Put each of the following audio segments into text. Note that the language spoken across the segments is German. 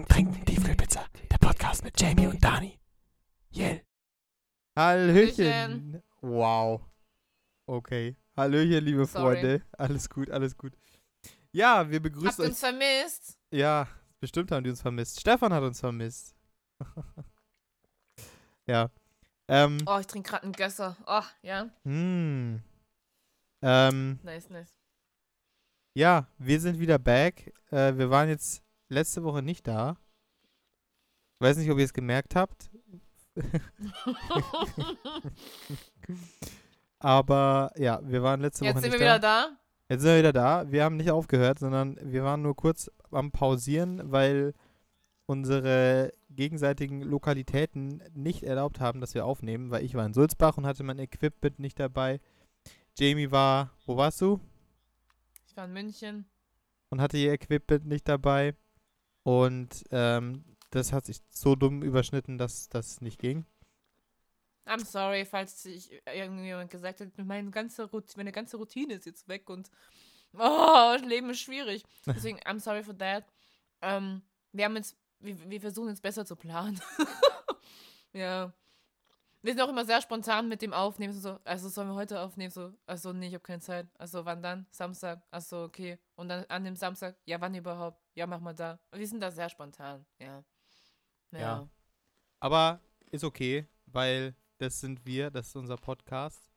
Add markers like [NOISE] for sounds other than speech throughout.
Schmecken, trinken, Tiefkühlpizza. Der Podcast mit Jamie und Dani. Yell. Hallöchen. Wow. Okay. Hallöchen, liebe Sorry. Freunde. Alles gut, alles gut. Ja, wir Habt begrüßen ihr euch. uns vermisst? Ja, bestimmt haben die uns vermisst. Stefan hat uns vermisst. [LAUGHS] ja. Ähm, Oh, ich trinke gerade einen Gösser. Oh, ja. hm. Ähm, Nice, nice. ja, wir sind wieder back. Äh, wir waren jetzt letzte Woche nicht da. Ich weiß nicht, ob ihr es gemerkt habt. [LAUGHS] Aber ja, wir waren letzte Jetzt Woche sind nicht wir da. wieder da. Jetzt sind wir wieder da. Wir haben nicht aufgehört, sondern wir waren nur kurz am Pausieren, weil unsere gegenseitigen Lokalitäten nicht erlaubt haben, dass wir aufnehmen, weil ich war in Sulzbach und hatte mein Equipment nicht dabei. Jamie war, wo warst du? Ich war in München. Und hatte ihr Equipment nicht dabei. Und ähm, das hat sich so dumm überschnitten, dass das nicht ging. I'm sorry, falls ich irgendjemand gesagt hat, meine ganze, Rout meine ganze Routine ist jetzt weg und oh, das Leben ist schwierig. [LAUGHS] Deswegen, I'm sorry for that. Ähm, wir haben jetzt, wir, wir versuchen jetzt besser zu planen. [LAUGHS] ja. Wir sind auch immer sehr spontan mit dem Aufnehmen. So, also sollen wir heute aufnehmen? So, also nee, ich habe keine Zeit. Also wann dann? Samstag. Also okay. Und dann an dem Samstag, ja, wann überhaupt? Ja, mach mal da. Wir sind da sehr spontan, ja. Ja. Ja. Aber ist okay, weil das sind wir, das ist unser Podcast.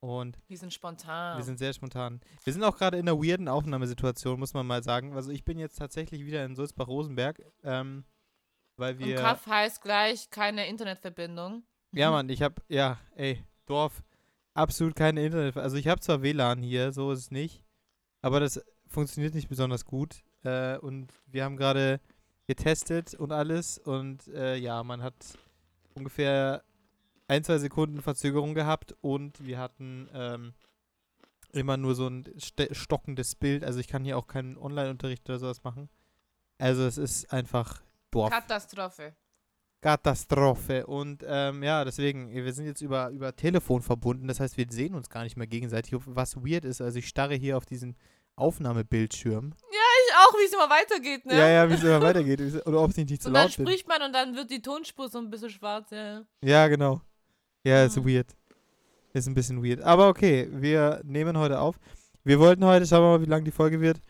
Und Wir sind spontan. Wir sind sehr spontan. Wir sind auch gerade in einer weirden Aufnahmesituation, muss man mal sagen. Also ich bin jetzt tatsächlich wieder in Sulzbach-Rosenberg, ähm, weil Und wir... Kaff heißt gleich keine Internetverbindung. Ja, [LAUGHS] Mann, ich hab, ja, ey, Dorf, absolut keine Internet. Also ich habe zwar WLAN hier, so ist es nicht, aber das funktioniert nicht besonders gut. Äh, und wir haben gerade getestet und alles und äh, ja, man hat ungefähr ein, zwei Sekunden Verzögerung gehabt und wir hatten ähm, immer nur so ein ste- stockendes Bild. Also ich kann hier auch keinen Online-Unterricht oder sowas machen. Also es ist einfach Dorf. Katastrophe. Katastrophe. Und ähm, ja, deswegen, wir sind jetzt über, über Telefon verbunden. Das heißt, wir sehen uns gar nicht mehr gegenseitig, was weird ist. Also ich starre hier auf diesen Aufnahmebildschirm. Ich auch, wie es immer weitergeht, ne? Ja, ja, wie es immer weitergeht. es- Oder ob ich nicht zu und dann laut bin. spricht man und dann wird die Tonspur so ein bisschen schwarz, ja. Ja, genau. Ja, ist Mhm. weird. Ist ein bisschen weird. Aber okay, wir nehmen heute auf. Wir wollten heute, schauen wir mal, wie lang die Folge wird.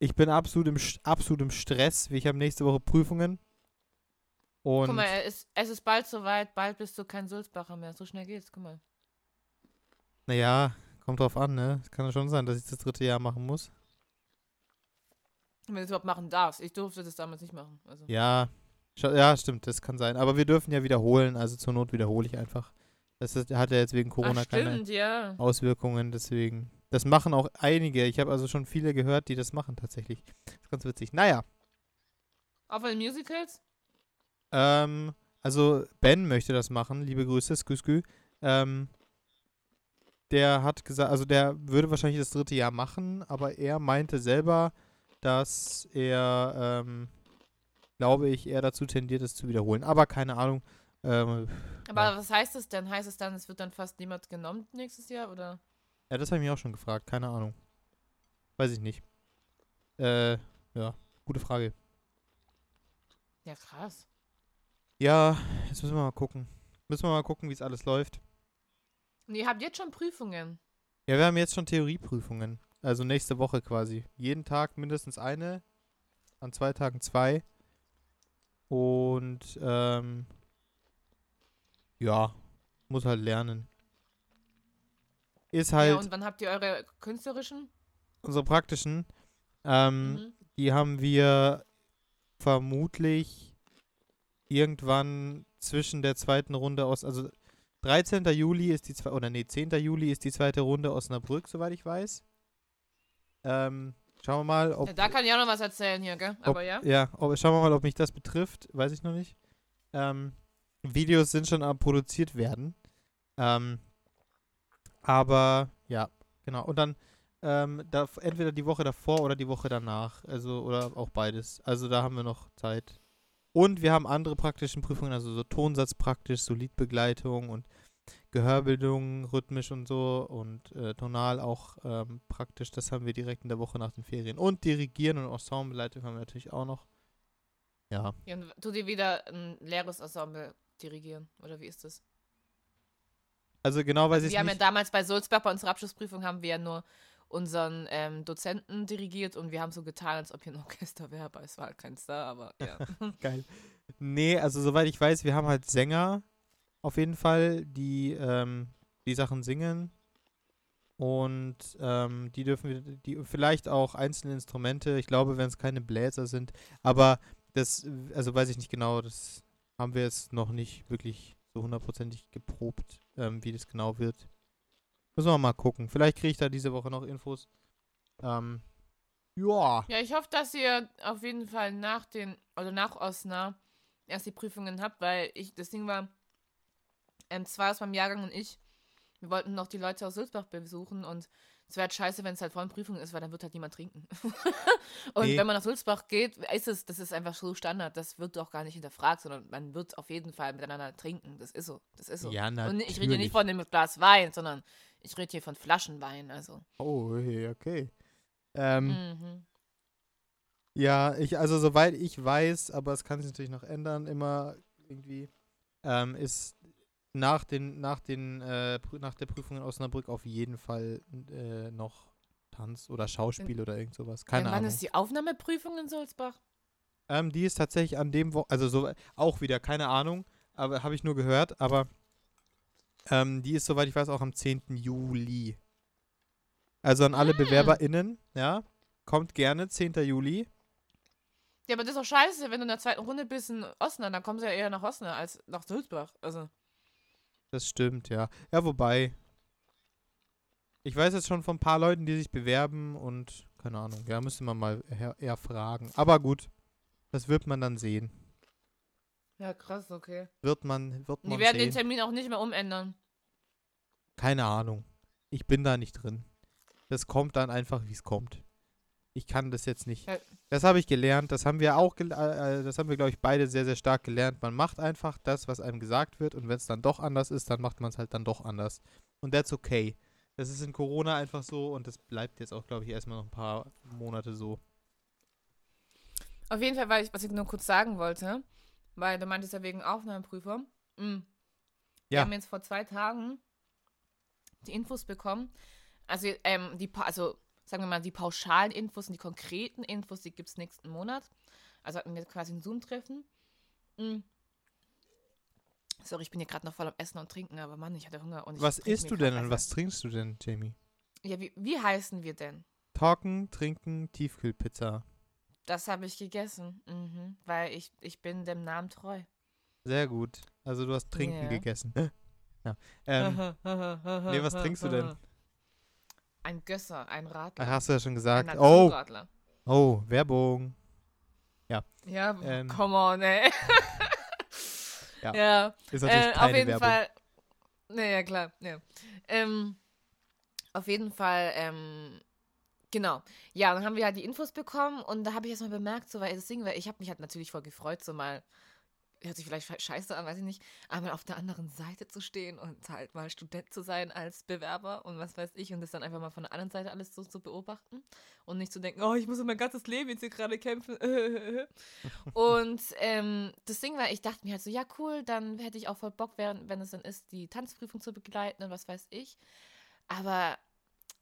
Ich bin absolut im, absolut im Stress. Ich habe nächste Woche Prüfungen. Und Guck mal, es ist, es ist bald soweit, bald bist du kein Sulzbacher mehr. So schnell geht's, guck mal. naja, kommt drauf an, ne? Es kann ja schon sein, dass ich das dritte Jahr machen muss. Wenn du es überhaupt machen darfst. Ich durfte das damals nicht machen. Also. Ja, ja, stimmt, das kann sein. Aber wir dürfen ja wiederholen, also zur Not wiederhole ich einfach. Das ist, hat ja jetzt wegen Corona Ach, keine stimmt, ja. Auswirkungen, deswegen. Das machen auch einige. Ich habe also schon viele gehört, die das machen tatsächlich. Das ist ganz witzig. Naja, Auch den Musicals? ähm, also Ben möchte das machen. Liebe Grüße, Sküskü. Ähm, der hat gesagt, also der würde wahrscheinlich das dritte Jahr machen, aber er meinte selber, dass er, ähm, glaube ich, eher dazu tendiert, es zu wiederholen. Aber keine Ahnung. Ähm, Aber Ja. was heißt das denn? Heißt es dann, es wird dann fast niemand genommen nächstes Jahr, oder? Ja, das habe ich mich auch schon gefragt. Keine Ahnung. Weiß ich nicht. Äh, ja, gute Frage. Ja, krass. Ja, jetzt müssen wir mal gucken. Müssen wir mal gucken, wie es alles läuft. Und ihr habt jetzt schon Prüfungen. Ja, wir haben jetzt schon Theorieprüfungen. Also nächste Woche quasi. Jeden Tag mindestens eine. An zwei Tagen zwei. Und, ähm, ja, muss halt lernen. Ist halt Ja, und wann habt ihr eure künstlerischen? unsere praktischen. Ähm, Mhm. Die haben wir vermutlich irgendwann zwischen der zweiten Runde aus, also 13. Juli ist die zwei, oder nee, 10. Juli ist die zweite Runde Osnabrück, soweit ich weiß. Ähm, schauen wir mal, ob, Ja, da kann ich auch noch was erzählen hier, gell? ob Aber ja. ja, ob, schauen wir mal, ob mich das betrifft, weiß ich noch nicht. Ähm, Videos sind schon am produziert werden. Ähm, aber ja, genau. Und dann ähm, da, entweder die Woche davor oder die Woche danach. Also, oder auch beides. Also da haben wir noch Zeit. Und wir haben andere praktischen Prüfungen, also so Tonsatz praktisch, Solidbegleitung und Gehörbildung, rhythmisch und so und äh, tonal auch ähm, praktisch. Das haben wir direkt in der Woche nach den Ferien. Und Dirigieren und Ensembleleitung haben wir natürlich auch noch. Ja. Ja, und tu dir wieder ein leeres Ensemble dirigieren, oder wie ist das? Also genau weiß ich wir haben ja nicht. damals bei Sulzberg, bei unserer Abschlussprüfung, haben wir ja nur unseren ähm, Dozenten dirigiert und wir haben so getan, als ob hier ein Orchester wäre, aber es war halt kein Star, aber ja. [LAUGHS] Geil. Nee, also soweit ich weiß, wir haben halt Sänger auf jeden Fall, die ähm, die Sachen singen. Und ähm, die dürfen wir, die vielleicht auch einzelne Instrumente, ich glaube, wenn es keine Bläser sind, aber das, also weiß ich nicht genau, das haben wir jetzt noch nicht wirklich so hundertprozentig geprobt, ähm, wie das genau wird. Müssen wir mal gucken. Vielleicht kriege ich da diese Woche noch Infos. Ähm, ja. ja, ich hoffe, dass ihr auf jeden Fall nach den, oder nach Osna erst die Prüfungen habt, weil ich, das Ding war, ähm, zwar aus meinem Jahrgang und ich, wir wollten noch die Leute aus Sulzbach besuchen und es wäre halt scheiße, wenn es halt vor den Prüfungen ist, weil dann wird halt niemand trinken. [LAUGHS] und Nee. wenn man nach Sulzbach geht, ist es, das ist einfach so Standard, das wird auch gar nicht hinterfragt, sondern man wird auf jeden Fall miteinander trinken. Das ist so, das ist so. Ja, und ich rede hier natürlich. nicht von einem Glas Wein, sondern ich rede hier von Flaschenwein, also. Oh, okay, okay. Ähm, Mhm. Ja, ich, also soweit ich weiß, aber es kann sich natürlich noch ändern, immer irgendwie, ähm, ist nach den, nach den, äh, nach der Prüfung in Osnabrück auf jeden Fall äh, noch Tanz oder Schauspiel oder irgend sowas. Keine wann Ahnung. ist die Aufnahmeprüfung in Sulzbach? Ähm, die ist tatsächlich an dem Wo also so auch wieder, keine Ahnung, aber habe ich nur gehört, aber ähm, die ist, soweit ich weiß, auch am 10. Juli. Also an alle Mm. BewerberInnen, ja, kommt gerne, 10. Juli. Ja, aber das ist doch scheiße, wenn du in der zweiten Runde bist in Osnabrück, dann kommst du ja eher nach Osnabrück als nach Sulzbach. Also, Das stimmt, ja. Ja, wobei. Ich weiß jetzt schon von ein paar Leuten, die sich bewerben und keine Ahnung. Ja, müsste man mal eher, fragen. Aber gut, das wird man dann sehen. ja, krass, okay. Wird man, wird Die man werden den sehen. Termin auch nicht mehr umändern. Keine Ahnung. Ich bin da nicht drin. Das kommt dann einfach, wie es kommt. Ich kann das jetzt nicht. Das habe ich gelernt. Das haben wir auch, äh, äh, das haben wir, glaube ich, beide sehr, sehr stark gelernt. Man macht einfach das, was einem gesagt wird. Und wenn es dann doch anders ist, dann macht man es halt dann doch anders. Und that's okay. Das ist in Corona einfach so und das bleibt jetzt auch, glaube ich, erstmal noch ein paar Monate so. Auf jeden Fall, weil ich, was ich nur kurz sagen wollte, weil du meintest ja wegen Aufnahmeprüfer. Mm. Wir Ja. haben jetzt vor zwei Tagen die Infos bekommen. Also, ähm, die, Pa- also sagen wir mal, die pauschalen Infos und die konkreten Infos, die gibt es nächsten Monat. Also hatten wir quasi ein Zoom-Treffen. Mm. Sorry, ich bin hier gerade noch voll am Essen und Trinken, aber Mann, ich hatte Hunger. Und ich was isst du denn und was trinkst du denn, Jamie? Ja, wie, wie heißen wir denn? Talken, trinken, Tiefkühlpizza. Das habe ich gegessen. Mhm. Weil ich, ich bin dem Namen treu. Sehr gut. Also du hast trinken Ja. gegessen. [LAUGHS] ja. Ähm, [LAUGHS] nee, was trinkst du denn? [LAUGHS] Ein Gösser, ein Radler. ach, hast du ja schon ein gesagt. Oh, Naturradler. oh, Werbung. Ja, Ähm. come on, ey. [LAUGHS] Ja, ja. Ist natürlich Äh, keine auf jeden Werbung. Fall. Naja, klar. Ja. Ähm, auf jeden Fall, ähm, genau. Ja, dann haben wir halt die Infos bekommen und da habe ich erstmal bemerkt, so, weil das Ding, weil ich habe mich halt natürlich voll gefreut, so mal, hört sich vielleicht scheiße an, weiß ich nicht, aber auf der anderen Seite zu stehen und halt mal Student zu sein als Bewerber und was weiß ich und das dann einfach mal von der anderen Seite alles so zu beobachten und nicht zu denken, oh, ich muss um mein ganzes Leben jetzt hier gerade kämpfen. [LAUGHS] und ähm, das Ding war, ich dachte mir halt so, ja cool, dann hätte ich auch voll Bock, wenn es dann ist, die Tanzprüfung zu begleiten und was weiß ich. Aber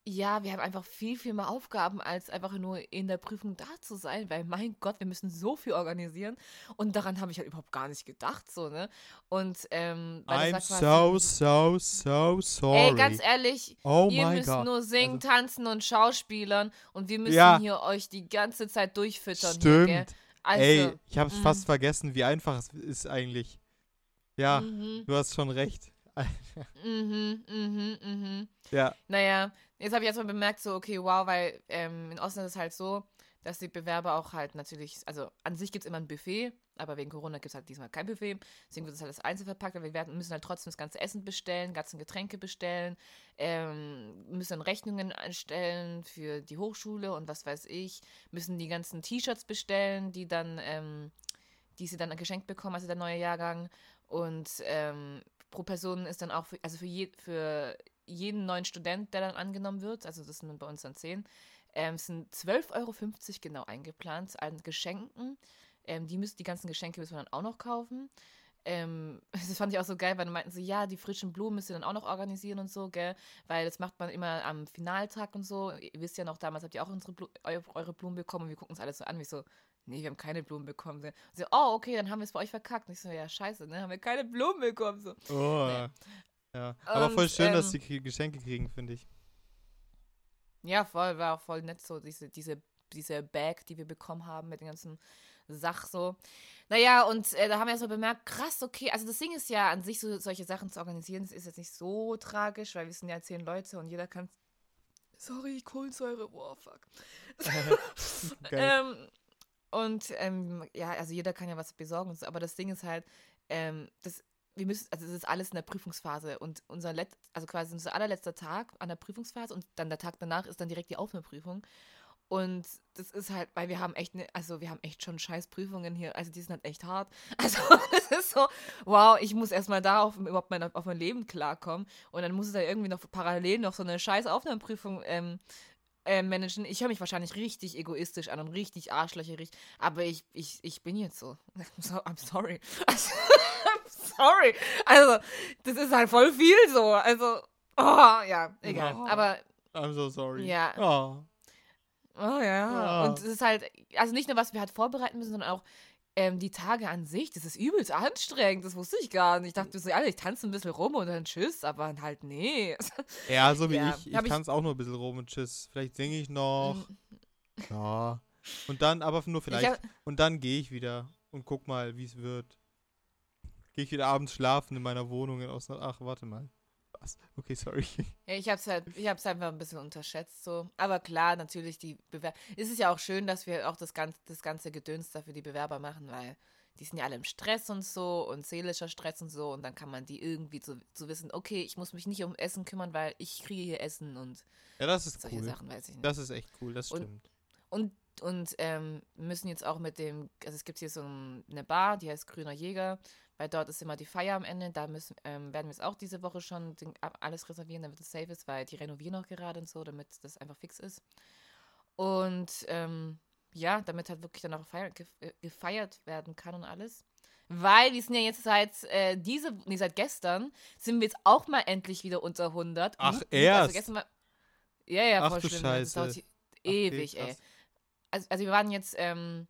ja, wir haben einfach viel, viel mehr Aufgaben, als einfach nur in der Prüfung da zu sein, weil mein Gott, wir müssen so viel organisieren und daran habe ich halt überhaupt gar nicht gedacht, so, ne? Und, ähm, weil I'm so, so, so sorry. Ey, ganz ehrlich, oh ihr müsst God. nur singen, tanzen und schauspielern und wir müssen Ja. hier euch die ganze Zeit durchfüttern. Hier? Stimmt. Also, Ey, ich hab's mm. fast vergessen, wie einfach es ist eigentlich. Ja, Mhm, du hast schon recht. Mhm, mhm, mhm. ja, Naja, jetzt habe ich erstmal bemerkt, so, okay, wow, weil ähm, in Osnabrück ist es halt so, dass die Bewerber auch halt natürlich, also an sich gibt es immer ein Buffet, aber wegen Corona gibt es halt diesmal kein Buffet. Deswegen wird es halt das einzeln verpackt, aber wir werden, müssen halt trotzdem das ganze Essen bestellen, ganzen Getränke bestellen, ähm, müssen dann Rechnungen einstellen für die Hochschule und was weiß ich, müssen die ganzen T-Shirts bestellen, die dann, ähm, die sie dann geschenkt bekommen, also der neue Jahrgang. Und ähm, pro Person ist dann auch, für, also für, je, für jeden neuen Student, der dann angenommen wird, also das sind bei uns dann zehn, ähm, sind 12,50 Euro genau eingeplant an Geschenken, Ähm, die müssen die ganzen Geschenke müssen wir dann auch noch kaufen. Ähm, [LAUGHS] das fand ich auch so geil, weil dann meinten sie, ja, die frischen Blumen müsst ihr dann auch noch organisieren und so, gell? Weil das macht man immer am Finaltag und so. Ihr wisst ja noch, damals habt ihr auch unsere Blu eu eure Blumen bekommen und wir gucken uns alles so an, wie so, nee, wir haben keine Blumen bekommen. Und sie, oh, okay, dann haben wir es bei euch verkackt. Und ich so, ja, scheiße, ne? Haben wir keine Blumen bekommen. So. Oh. Nee. Ja. Aber voll Und, schön, dass ähm, sie krie- Geschenke kriegen, finde ich. Ja, voll, war auch voll nett so, diese, diese, diese Bag, die wir bekommen haben mit den ganzen Sach so. Naja, und äh, da haben wir so bemerkt, krass, okay, also das Ding ist ja an sich, so, solche Sachen zu organisieren, ist jetzt nicht so tragisch, weil wir sind ja zehn Leute und jeder kann. Sorry, Kohlensäure, wow, fuck. [LAUGHS] [LAUGHS] Ähm, und ähm, ja, also jeder kann ja was besorgen, aber das Ding ist halt, ähm, das, wir müssen, also es ist alles in der Prüfungsphase und unser Let also quasi unser allerletzter Tag an der Prüfungsphase und dann der Tag danach ist dann direkt die Aufnahmeprüfung. Und das ist halt, weil wir haben echt, ne, also wir haben echt schon scheiß Prüfungen hier, also die sind halt echt hart. [LAUGHS] Also es ist so, wow, ich muss erstmal da auf, überhaupt mein, auf mein Leben klarkommen und dann muss es da irgendwie noch parallel noch so eine scheiß Aufnahmeprüfung ähm, äh, managen. Ich höre mich wahrscheinlich richtig egoistisch an und richtig arschlöcherig, aber ich, ich, ich bin jetzt so. [LAUGHS] so I'm sorry. Also, [LAUGHS] I'm sorry. Also, das ist halt voll viel so. Also, oh, ja, egal. Oh. Aber, I'm so sorry. Ja. Oh. oh ja. Ja. Und es ist halt, also nicht nur, was wir halt vorbereiten müssen, sondern auch ähm, die Tage an sich. Das ist übelst anstrengend. Das wusste ich gar nicht. Ich dachte so, ja, ich tanze ein bisschen rum und dann tschüss, aber halt nee. [LAUGHS] Ja, so wie Ja, ich. Ich tanze auch nur ein bisschen rum und tschüss. Vielleicht singe ich noch. Mm, Ja. Und dann, aber nur vielleicht. hab- und dann gehe ich wieder und guck mal, wie es wird. Gehe ich wieder abends schlafen in meiner Wohnung in Osnabrück. Ach, warte mal. Was? Okay, sorry. [LAUGHS] Ja, ich hab's halt, ich hab's einfach ein bisschen unterschätzt so. Aber klar, natürlich die Bewerber. Es ist ja auch schön, dass wir auch das ganze, das ganze Gedöns dafür die Bewerber machen, weil die sind ja alle im Stress und so und seelischer Stress und so und dann kann man die irgendwie so, so wissen, okay, ich muss mich nicht um Essen kümmern, weil ich kriege hier Essen und Ja, das ist solche cool. Sachen, weiß ich nicht. Das ist echt cool, das stimmt. Und, und ähm, müssen jetzt auch mit dem, also es gibt hier so ein- eine Bar, die heißt Grüner Jäger, weil dort ist immer die Feier am Ende. Da müssen, ähm, werden wir es auch diese Woche schon den, alles reservieren, damit es safe ist, weil die renovieren auch gerade und so, damit das einfach fix ist. Und ähm, ja, damit halt wirklich dann auch feier, gef äh, gefeiert werden kann und alles. Weil wir sind ja jetzt seit äh, diese, nee, seit gestern sind wir jetzt auch mal endlich wieder unter 100. Ach, wupp. erst? Also gestern war, ja, ja, Ach voll du schlimm. ne? Das dauert Scheiße. Ach, ewig, ey krass. Also, also wir waren jetzt, ähm,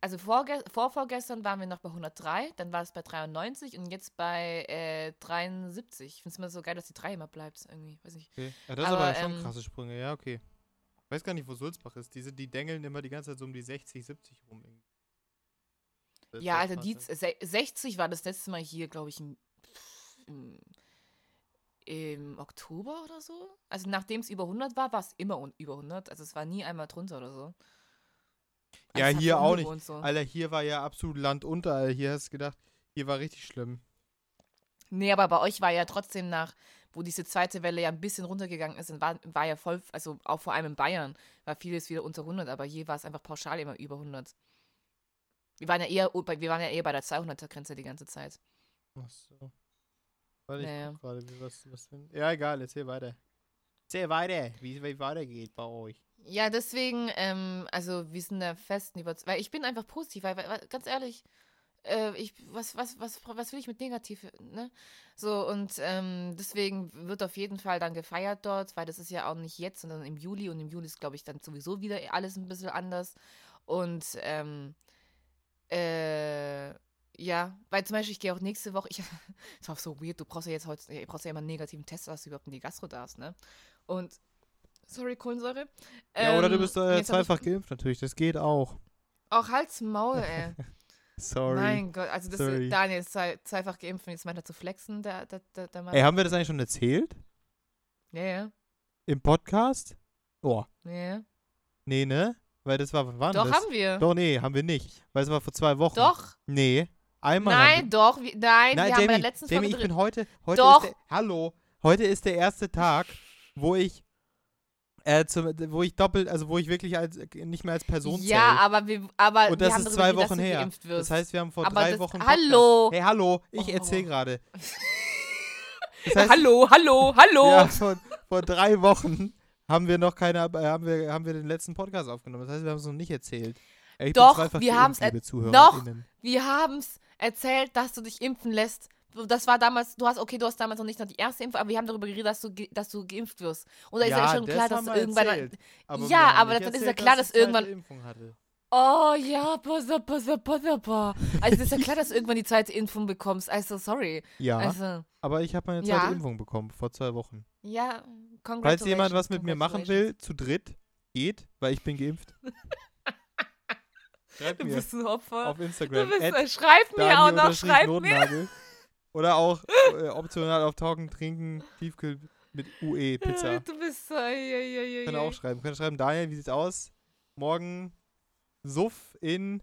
also vorge vorvorgestern waren wir noch bei 103, dann war es bei 93 und jetzt bei äh, 73. Ich finde es immer so geil, dass die 3 immer bleibt, irgendwie, weiß nicht. Okay. Ja, das ist Aber, aber schon ähm, krasse Sprünge. Ja, okay. Weiß gar nicht, wo Sulzbach ist. Diese, die dengeln immer die ganze Zeit so um die 60, 70 rum. irgendwie. Das Ja, also die ja. se- 60 war das letzte Mal hier, glaube ich, im, im, im Oktober oder so. Also nachdem es über 100 war, war es immer über 100. Also es war nie einmal drunter oder so. Ja, hier auch nicht. So. Alter, hier war ja absolut Land unter. Alter. Hier hast du gedacht, hier war richtig schlimm. Nee, aber bei euch war ja trotzdem nach, wo diese zweite Welle ja ein bisschen runtergegangen ist, war, war ja voll, also auch vor allem in Bayern, war vieles wieder unter 100, aber hier war es einfach pauschal immer über 100. Wir waren ja eher, wir waren ja eher bei der 200er-Grenze die ganze Zeit. Ach so. Warte, ich Naja. guck gerade, wie- was, was denn? Ja, egal, erzähl weiter. Erzähl weiter, wie es weitergeht bei euch. Ja, deswegen, ähm, also wir sind da festen über, weil ich bin einfach positiv, weil, weil weil, ganz ehrlich, äh, ich, was, was, was, was will ich mit negativ, ne? So, und ähm, deswegen wird auf jeden Fall dann gefeiert dort, weil das ist ja auch nicht jetzt, sondern im Juli und im Juli ist, glaube ich, dann sowieso wieder alles ein bisschen anders. Und, ähm, äh, ja, weil zum Beispiel, ich gehe auch nächste Woche, ich, [LAUGHS] das war so weird, du brauchst ja jetzt heute, du brauchst ja immer einen negativen Test, dass du überhaupt in die Gastro darfst, ne? Und, sorry, Kohlensäure. Ja, oder du Ähm, bist äh, zweifach geimpft natürlich, das geht auch. Auch Hals Maul, ey. [LAUGHS] Sorry. Mein Gott, also das Sorry. ist Daniel ist zwei, zweifach geimpft und jetzt meint er zu flexen, der, der, der, der Mann. Ey, haben wir das eigentlich schon erzählt? Ja, ja, Im Podcast? Oh, ja, nee, ne? Weil das war, wann Doch, das? haben wir. Doch, nee, haben wir nicht. Weil es war vor zwei Wochen. Doch. Nee, einmal Nein, doch. Wir, nein, wir, Nein, wir haben bei der letzten Folge ich bin heute, heute Doch. der, hallo, heute ist der erste Tag, wo ich, äh, zum, wo ich doppelt, also wo ich wirklich als, nicht mehr als Person Ja, zähle. aber wir, aber Und das haben ist zwei dass Wochen her. Das heißt, wir haben vor aber drei das, Wochen. Hallo. Hey, hallo, ich Oh. erzähle gerade. [LAUGHS] Das heißt, hallo, hallo, hallo. Ja, vor, vor drei Wochen haben wir noch keine, äh, haben wir, haben wir den letzten Podcast aufgenommen. Das heißt, wir haben es noch nicht erzählt. Ich Doch, wir liebe noch. ZuhörerInnen. Wir haben's erzählt, dass du dich impfen lässt. Das war damals, du hast, okay, du hast damals noch nicht noch die erste Impfung, aber wir haben darüber geredet, dass du, ge- dass du geimpft wirst. Und da ist ja schon das klar, dass du irgendwann. erzählt. Aber Ja, aber dann ist ja erzählt, klar, dass dass irgendwann- Impfung hatte. Oh ja, pass auf, pass auf, pass auf. Also es ist ja klar, dass du irgendwann die zweite Impfung bekommst. Also sorry. Ja, Also, aber ich habe meine zweite Ja. Impfung bekommen vor zwei Wochen. ja, Falls jemand was mit mir congratulations, machen will, zu dritt, geht, weil ich bin geimpft. [LAUGHS] Schreibt Du mir bist ein Opfer. auf Du Instagram. bist, at äh, schreib mir auch noch, schreib mir. Oder auch äh, optional auf Taugen, Trinken, Tiefkühl mit UE Pizza. Du bist so, Könnt ihr ei. auch schreiben. Könnt ihr schreiben, Daniel, wie sieht's aus? Morgen Suff in,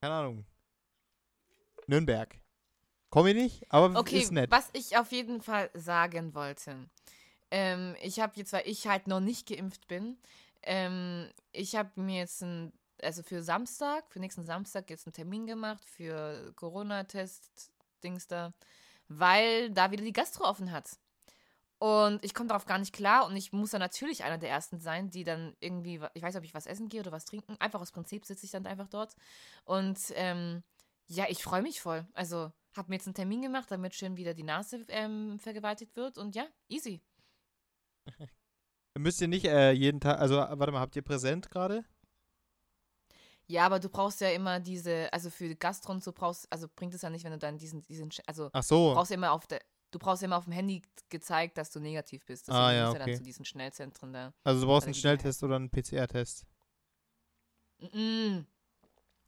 keine Ahnung, Nürnberg. Komm ich nicht, aber Okay, ist nett. was ich auf jeden Fall sagen wollte. Ähm, ich habe jetzt, weil ich halt noch nicht geimpft bin, ähm, ich habe mir jetzt ein, also für Samstag, für nächsten Samstag jetzt einen Termin gemacht für Corona-Test-Dings da, weil da wieder die Gastro offen hat. Und ich komme darauf gar nicht klar und ich muss dann natürlich einer der Ersten sein, die dann irgendwie, ich weiß ob ich was essen gehe oder was trinken. Einfach aus Prinzip sitze ich dann einfach dort. Und ähm, ja, ich freue mich voll. Also, habe mir jetzt einen Termin gemacht, damit schön wieder die Nase ähm, vergewaltigt wird. Und ja, easy. [LAUGHS] Müsst ihr nicht äh, jeden Tag, also warte mal, habt ihr präsent gerade? Ja, aber du brauchst ja immer diese, also für Gastro und so brauchst, also bringt es ja nicht, wenn du dann diesen, diesen, also Ach du so. brauchst ja immer auf der, du brauchst ja immer auf dem Handy gezeigt, dass du negativ bist. Ah, Deswegen ja, musst du okay. dann zu diesen Schnellzentren da. Also du brauchst einen Schnelltest oder einen PCR-Test. Mm,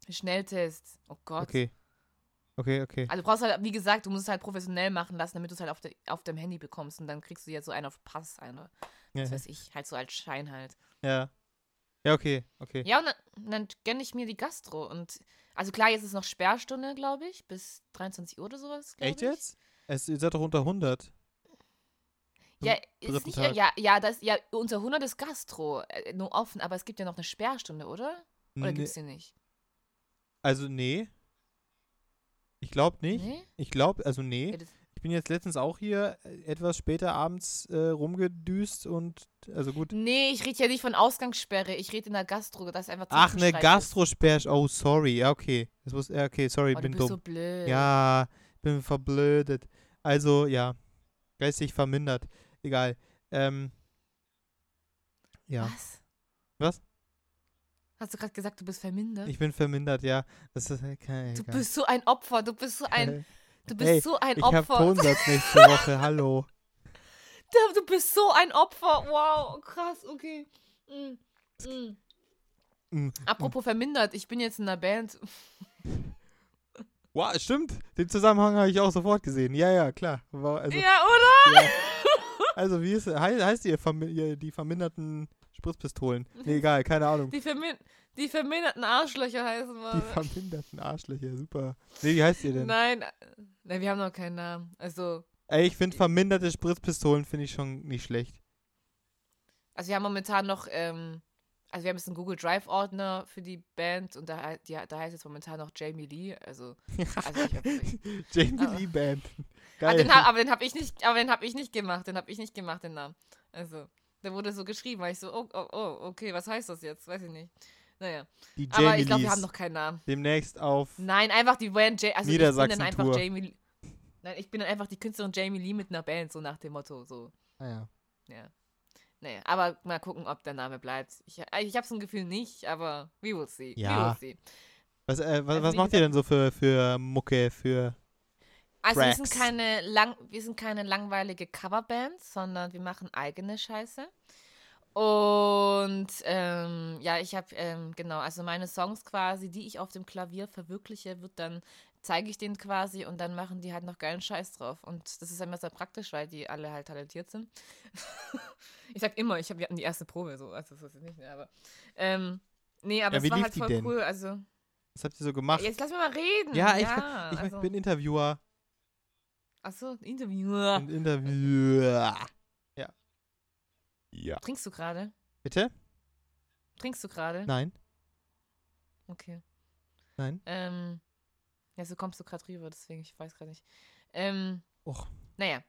Schnelltest. Oh Gott. Okay. Okay, okay. Also du brauchst halt, wie gesagt, du musst es halt professionell machen lassen, damit du es halt auf, der, auf dem Handy bekommst. Und dann kriegst du ja so einen auf Pass, eine. Ja, Was weiß ich, halt so als Schein halt. ja. Ja, okay, okay. Ja, und dann, dann gönne ich mir die Gastro. Und also klar, jetzt ist noch Sperrstunde, glaube ich, bis 23 Uhr oder sowas. Echt ich. jetzt? Es, ihr seid doch unter 100. Ja, ist nicht, Tag. ja, ja, das, ja, unter 100 ist Gastro äh, nur offen, aber es gibt ja noch eine Sperrstunde, oder? Oder Nee, gibt's die nicht? also, nee. Ich glaube nicht. Nee? Ich glaube, also nee. Ja, Ich bin jetzt letztens auch hier äh, etwas später abends äh, rumgedüst und, also gut. nee, ich rede ja nicht von Ausgangssperre, ich rede in der Gastro, das ist einfach Ach, eine Zwischenstreich ist. Gastrosperr. Oh, sorry. Ja, okay. Das muss, ja, okay, sorry, Oh, du bin bist dumm. so blöd. Ja, bin verblödet. Also, ja. Geistig vermindert. Egal. Ähm. Ja. Was? Was? Hast du gerade gesagt, du bist vermindert? Ich bin vermindert, ja. Das ist äh, kein. du bist so ein Opfer, du bist so ein, [LAUGHS] du bist Ey, so ein Ich habe Opfer. Tonsatz [LAUGHS] nächste Woche. Hallo. Du- Du bist so ein Opfer. Wow, krass, okay. Mm, mm. Mm, Apropos vermindert, ich bin jetzt in einer Band. Wow, stimmt. Den Zusammenhang habe ich auch sofort gesehen. Ja, ja, klar. Also, ja, oder? ja. also wie ist, hei- heißt Vermi ihr die verminderten Spritzpistolen? Nee, egal, keine Ahnung. Die, vermin die verminderten Arschlöcher heißen Die wir. verminderten Arschlöcher, super. Nee, wie heißt ihr denn? Nein, äh, nein, wir haben noch keinen Namen. Also, Ey, ich finde verminderte Spritzpistolen finde ich schon nicht schlecht. also wir haben momentan noch, ähm, also wir haben jetzt einen Google Drive Ordner für die Band und da, die, da heißt jetzt momentan noch Jamie Lee. Also, also [LAUGHS] Jamie Aber- Lee Band. Ah, Geil. den hab, aber den habe ich nicht, aber den habe ich nicht gemacht. Den habe ich nicht gemacht, den Namen. Also, der wurde so geschrieben, weil ich so, oh, oh, oh, okay, was heißt das jetzt? Weiß ich nicht. Naja. die aber Jamie ich glaube, wir haben noch keinen Namen. Demnächst auf. Nein, einfach die Band J also ich bin dann einfach Niedersachsen-Tour. Jamie Nein, ich bin dann einfach die Künstlerin Jamie Lee mit einer Band, so nach dem Motto, so. Ah, ja. Ja. Naja, aber mal gucken, ob der Name bleibt. Ich, ich habe so ein Gefühl nicht, aber we will see. We Ja. will see. Was, äh, was, Also was macht ihr denn so für, für Mucke, für. Also wir sind Tracks. keine lang, wir sind keine langweilige Coverband, sondern wir machen eigene Scheiße. Und ähm, ja, ich habe ähm, genau, also meine Songs quasi, die ich auf dem Klavier verwirkliche, wird dann zeige ich denen quasi und dann machen die halt noch geilen Scheiß drauf. Und das ist immer sehr praktisch, weil die alle halt talentiert sind. [LAUGHS] ich sag immer, ich hab, wir hatten die erste Probe, so, also das ist nicht mehr, aber ähm, nee, aber Ja, es war halt voll denn? cool. Also Was habt ihr so gemacht? jetzt lass mich mal reden. ja, ich, ja [LAUGHS] ich also, bin Interviewer. Achso, Interview. Ein Interviewer. Ja. Ja. Trinkst du gerade? Bitte? Trinkst du gerade? Nein. Okay. Nein. Ähm, ja, so kommst du gerade rüber, deswegen, ich weiß gerade nicht. Ähm, Och. naja.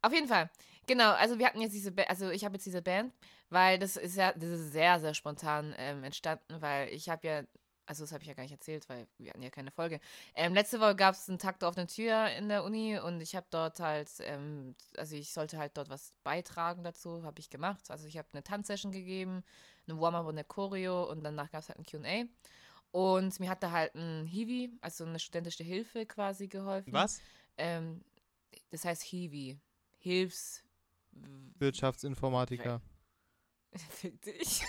Auf jeden Fall. Genau, also wir hatten jetzt diese, ba also ich habe jetzt diese Band, weil das ist ja, das ist sehr, sehr spontan ähm, entstanden, weil ich habe ja, also das habe ich ja gar nicht erzählt, weil wir hatten ja keine Folge. Ähm, letzte Woche gab es einen Takt auf eine Tür in der Uni und ich habe dort halt, ähm, also ich sollte halt dort was beitragen dazu, habe ich gemacht. Also ich habe eine Tanzsession gegeben, eine Warm-up und eine Choreo und danach gab es halt ein Q&A. Und mir hat da halt ein Hiwi, also eine studentische Hilfe quasi geholfen. Was? Ähm, das heißt Hiwi. Hilfs... Wirtschaftsinformatiker. [LAUGHS] Fick dich.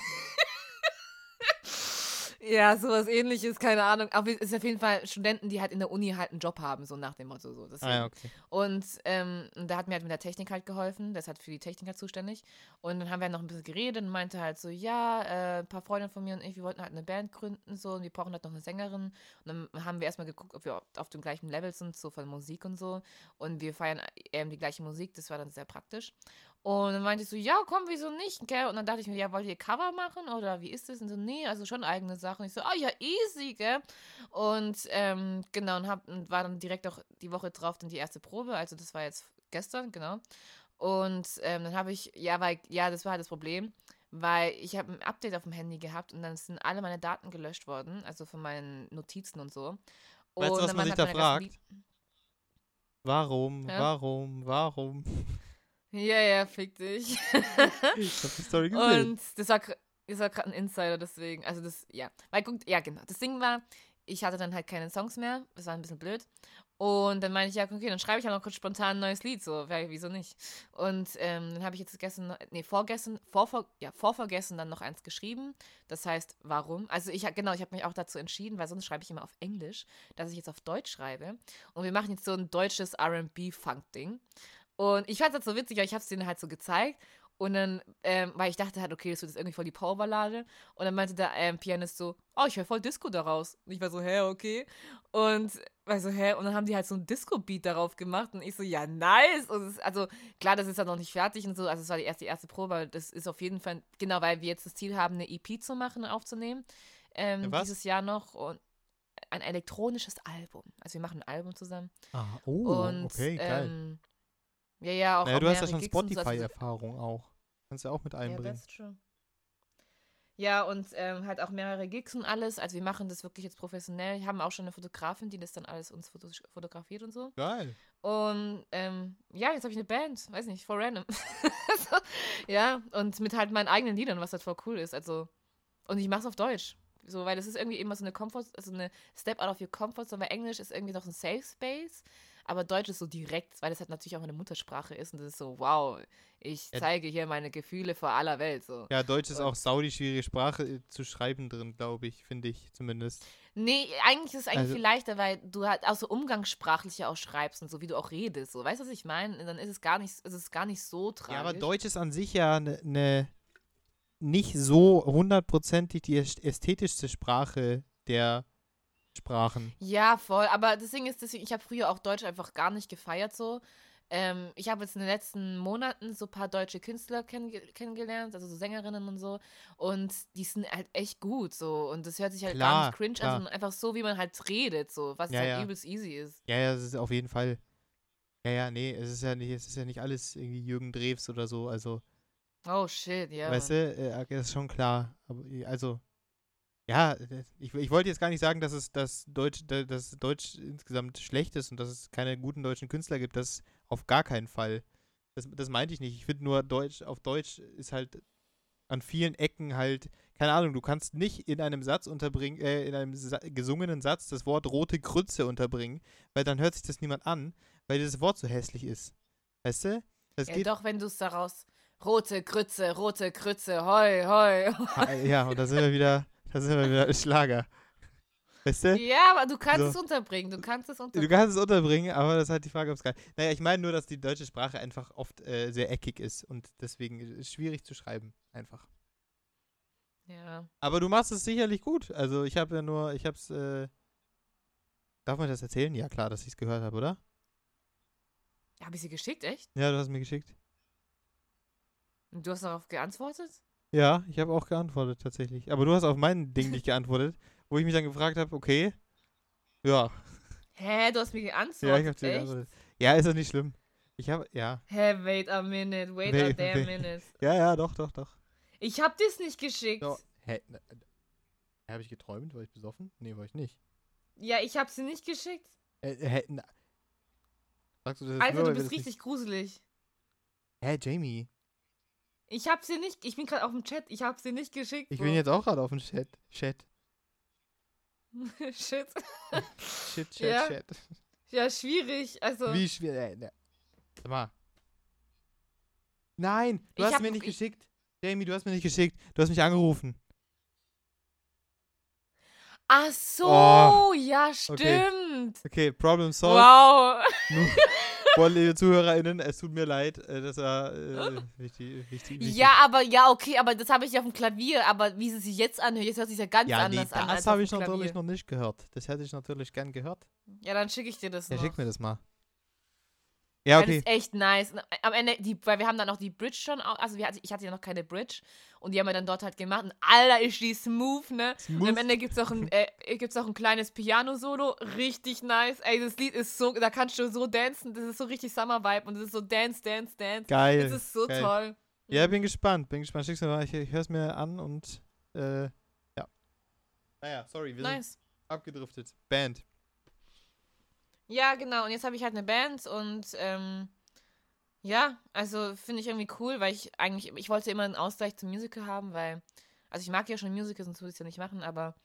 Ja, sowas ähnliches, keine Ahnung. Aber es ist auf jeden Fall Studenten, die halt in der Uni halt einen Job haben, so nach dem Motto. So. Deswegen. Ah, ja, okay. Und ähm, da hat mir halt mit der Technik halt geholfen. Der ist halt für die Technik halt zuständig. Und dann haben wir noch ein bisschen geredet und meinte halt so, ja, äh, ein paar Freunde von mir und ich, wir wollten halt eine Band gründen so und wir brauchen halt noch eine Sängerin. Und dann haben wir erstmal geguckt, ob wir auf dem gleichen Level sind, so von Musik und so. Und wir feiern eben die gleiche Musik, das war dann sehr praktisch. Und dann meinte ich so, ja, komm, wieso nicht, gell? Und dann dachte ich mir, ja, wollt ihr Cover machen oder wie ist das? Und so, nee, also schon eigene Sachen. Ich so, ah ja, easy, gell? Und ähm, genau, und, hab, und war dann direkt auch die Woche drauf dann die erste Probe. Also das war jetzt gestern, genau. Und ähm, dann habe ich, ja, weil, ja, das war halt das Problem, weil ich habe ein Update auf dem Handy gehabt und dann sind alle meine Daten gelöscht worden, also von meinen Notizen und so. Weißt du, Und was man sich hat da fragt? Warum, Ja. warum, warum? Ja, ja, fick dich. [LAUGHS] ich hab die Story gesehen. Und das war, das war gerade ein Insider, deswegen. Also das, ja. Weil guckt, ja, genau. Das Ding war, ich hatte dann halt keine Songs mehr. Das war ein bisschen blöd. Und dann meinte ich, ja, okay, dann schreibe ich halt noch kurz spontan ein neues Lied, so, weil, wieso nicht? Und ähm, dann habe ich jetzt gestern, nee, vorgestern, vorver, ja, vorvergessen dann noch eins geschrieben. Das heißt, warum? Also ich, genau, ich habe mich auch dazu entschieden, weil sonst schreibe ich immer auf Englisch, dass ich jetzt auf Deutsch schreibe. Und wir machen jetzt so ein deutsches R&B-Funk-Ding. Und ich fand das so witzig, weil ich habe es denen halt so gezeigt. Und dann, ähm, weil ich dachte halt, okay, das wird jetzt irgendwie voll die Powerballade. Und dann meinte der ähm, Pianist so, oh, ich höre voll Disco daraus. Und ich war so, hä, okay. Und war so, hä? Und dann haben die halt so ein Disco-Beat darauf gemacht. Und ich so, ja, nice. Und es, also, klar, das ist ja noch nicht fertig und so. Also, es war die erste, die erste Probe. Aber das ist auf jeden Fall, genau, weil wir jetzt das Ziel haben, eine EP zu machen, aufzunehmen. Ähm, Was? dieses Jahr noch. Und ein elektronisches Album. Also, wir machen ein Album zusammen. Ah, oh, und, okay, geil. Ja, ja, auch. naja, auch du hast ja schon so, also- Spotify-Erfahrung auch. Kannst du auch mit ja, einbringen. that's true. Ja, und ähm, halt auch mehrere Gigs und alles. Also wir machen das wirklich jetzt professionell. Wir haben auch schon eine Fotografin, die das dann alles uns foto fotografiert und so. Geil. Und ähm, ja, jetzt habe ich eine Band, weiß nicht, voll random. [LAUGHS] so, ja, und mit halt meinen eigenen Liedern, was halt voll cool ist. Also, und ich mache es auf Deutsch. So, weil das ist irgendwie immer so eine Comfort, also eine Step out of your comfort zone, weil Englisch ist irgendwie noch ein Safe Space, aber Deutsch ist so direkt, weil das halt natürlich auch meine Muttersprache ist und das ist so, wow, ich zeige hier meine Gefühle vor aller Welt. So. Ja, Deutsch ist Und- auch sau die schwierige Sprache äh, zu schreiben drin, glaube ich, finde ich zumindest. Nee, eigentlich ist es eigentlich Also- viel leichter, weil du halt auch so umgangssprachlich auch schreibst und so, wie du auch redest. So, weißt du, was ich meine? Dann ist es gar nicht, es ist gar nicht so tragisch. Ja, aber Deutsch ist an sich ja eine ne, nicht so hundertprozentig die äst- ästhetischste Sprache der Sprachen. Ja, voll. Aber das Ding ist, deswegen, ich habe früher auch Deutsch einfach gar nicht gefeiert so. Ähm, ich habe jetzt in den letzten Monaten so ein paar deutsche Künstler kenn kennengelernt, also so Sängerinnen und so. Und die sind halt echt gut so. Und das hört sich halt gar Klar, nicht cringe klar. an, sondern einfach so, wie man halt redet, so. Was Ja, halt ja. übelst easy ist. Ja, ja, das ist auf jeden Fall. Ja, ja, nee, es ist ja nicht, es ist ja nicht alles irgendwie Jürgen Drews oder so, also, Oh shit, ja. weißt du, äh, das ist schon klar. Aber, also, ja, äh, ich, ich wollte jetzt gar nicht sagen, dass es dass Deutsch, da- dass Deutsch insgesamt schlecht ist und dass es keine guten deutschen Künstler gibt. Das auf gar keinen Fall. Das, das meinte ich nicht. Ich finde nur, Deutsch, auf Deutsch ist halt an vielen Ecken halt, keine Ahnung, du kannst nicht in einem Satz unterbringen, äh, in einem Sa gesungenen Satz das Wort rote Grütze unterbringen, weil dann hört sich das niemand an, weil das Wort so hässlich ist. Weißt du? Das ja, geht. doch, wenn du es daraus. Rote Grütze, rote Grütze, hoi, hoi. Ja, und da sind wir wieder, [LAUGHS] da sind wir wieder Schlager. Weißt du? ja, aber du kannst So. es unterbringen. Du kannst es Du unterbringen. kannst es unterbringen, aber das ist halt die Frage, ob es geil Naja, ich meine nur, dass die deutsche Sprache einfach oft äh, sehr eckig ist und deswegen ist es schwierig zu schreiben, einfach. Ja. Aber du machst es sicherlich gut. Also ich habe ja nur, ich habe es, äh, darf man das erzählen? Ja, klar, dass ich es gehört habe, oder? Habe ich sie geschickt, echt? Ja, du hast mir geschickt. Und du hast darauf geantwortet? Ja, ich habe auch geantwortet tatsächlich. Aber du hast auf mein Ding nicht geantwortet, wo ich mich dann gefragt habe, okay, ja, Hä, du hast mir geantwortet? ja, ich habe dir geantwortet. Ja, ist doch nicht schlimm. Ich habe, ja, Hä, wait a minute, wait a Wait, [LAUGHS] damn wait. minute. ja, ja, doch, doch, doch. Ich hab das nicht geschickt. So. Hä? Habe ich geträumt? War ich besoffen? Nee, war ich nicht. Ja, ich habe sie nicht geschickt. Äh, äh, na. Sagst du das jetzt Alter, nur, du bist richtig gruselig. Hä, Jamie? Ich hab sie nicht, ich bin gerade auf dem Chat, ich hab sie nicht geschickt. Ich bin jetzt auch gerade auf dem Chat. Chat. [LAUGHS] Shit. Shit, [LAUGHS] Chat, Ja. Chat. Ja, schwierig. Also, Wie schwer. Äh, ne. Sag mal. Nein, du Ich hast mir nicht ich- geschickt. Jamie, du hast mir nicht geschickt. Du hast mich angerufen. ach so, Oh, ja, okay. Stimmt. Okay, Problem solved. Wow. Nur, boah, liebe ZuhörerInnen, es tut mir leid. äh, Das war äh, wichtig, wichtig, wichtig. Ja, aber ja, okay, aber das habe ich auf dem Klavier, aber wie sie sich jetzt anhört, jetzt hört sich ja ganz Ja, nee, anders an. als das habe ich natürlich noch nicht gehört. Das hätte ich natürlich gern gehört. Ja, dann schicke ich dir das Ja, noch. schick mir das mal. Ja, Das okay. ist echt nice. Und Am Ende, die, weil wir haben dann auch die Bridge schon, also wir, hatte- ich hatte ja noch keine Bridge und die haben wir dann dort halt gemacht und Alter, ist die smooth, ne? Und am Smooth. Ende gibt es auch, ein, äh, gibt's auch ein kleines Piano-Solo, richtig nice. Ey, das Lied ist so, da kannst du so dancen, das ist so richtig Summer-Vibe und das ist so Dance, Dance, Dance. Geil. Das ist so geil. toll. Ja, bin gespannt. Bin gespannt. Schick's mir mal. Ich, ich höre es mir an und äh, ja. Naja, sorry, wir sind Nice. abgedriftet. Band. Ja, genau. Und jetzt habe ich halt eine Band und ähm, ja, also finde ich irgendwie cool, weil ich eigentlich, ich wollte immer einen Ausgleich zum Musical haben, weil, also ich mag ja schon Musicals, sonst würde ich es ja nicht machen, aber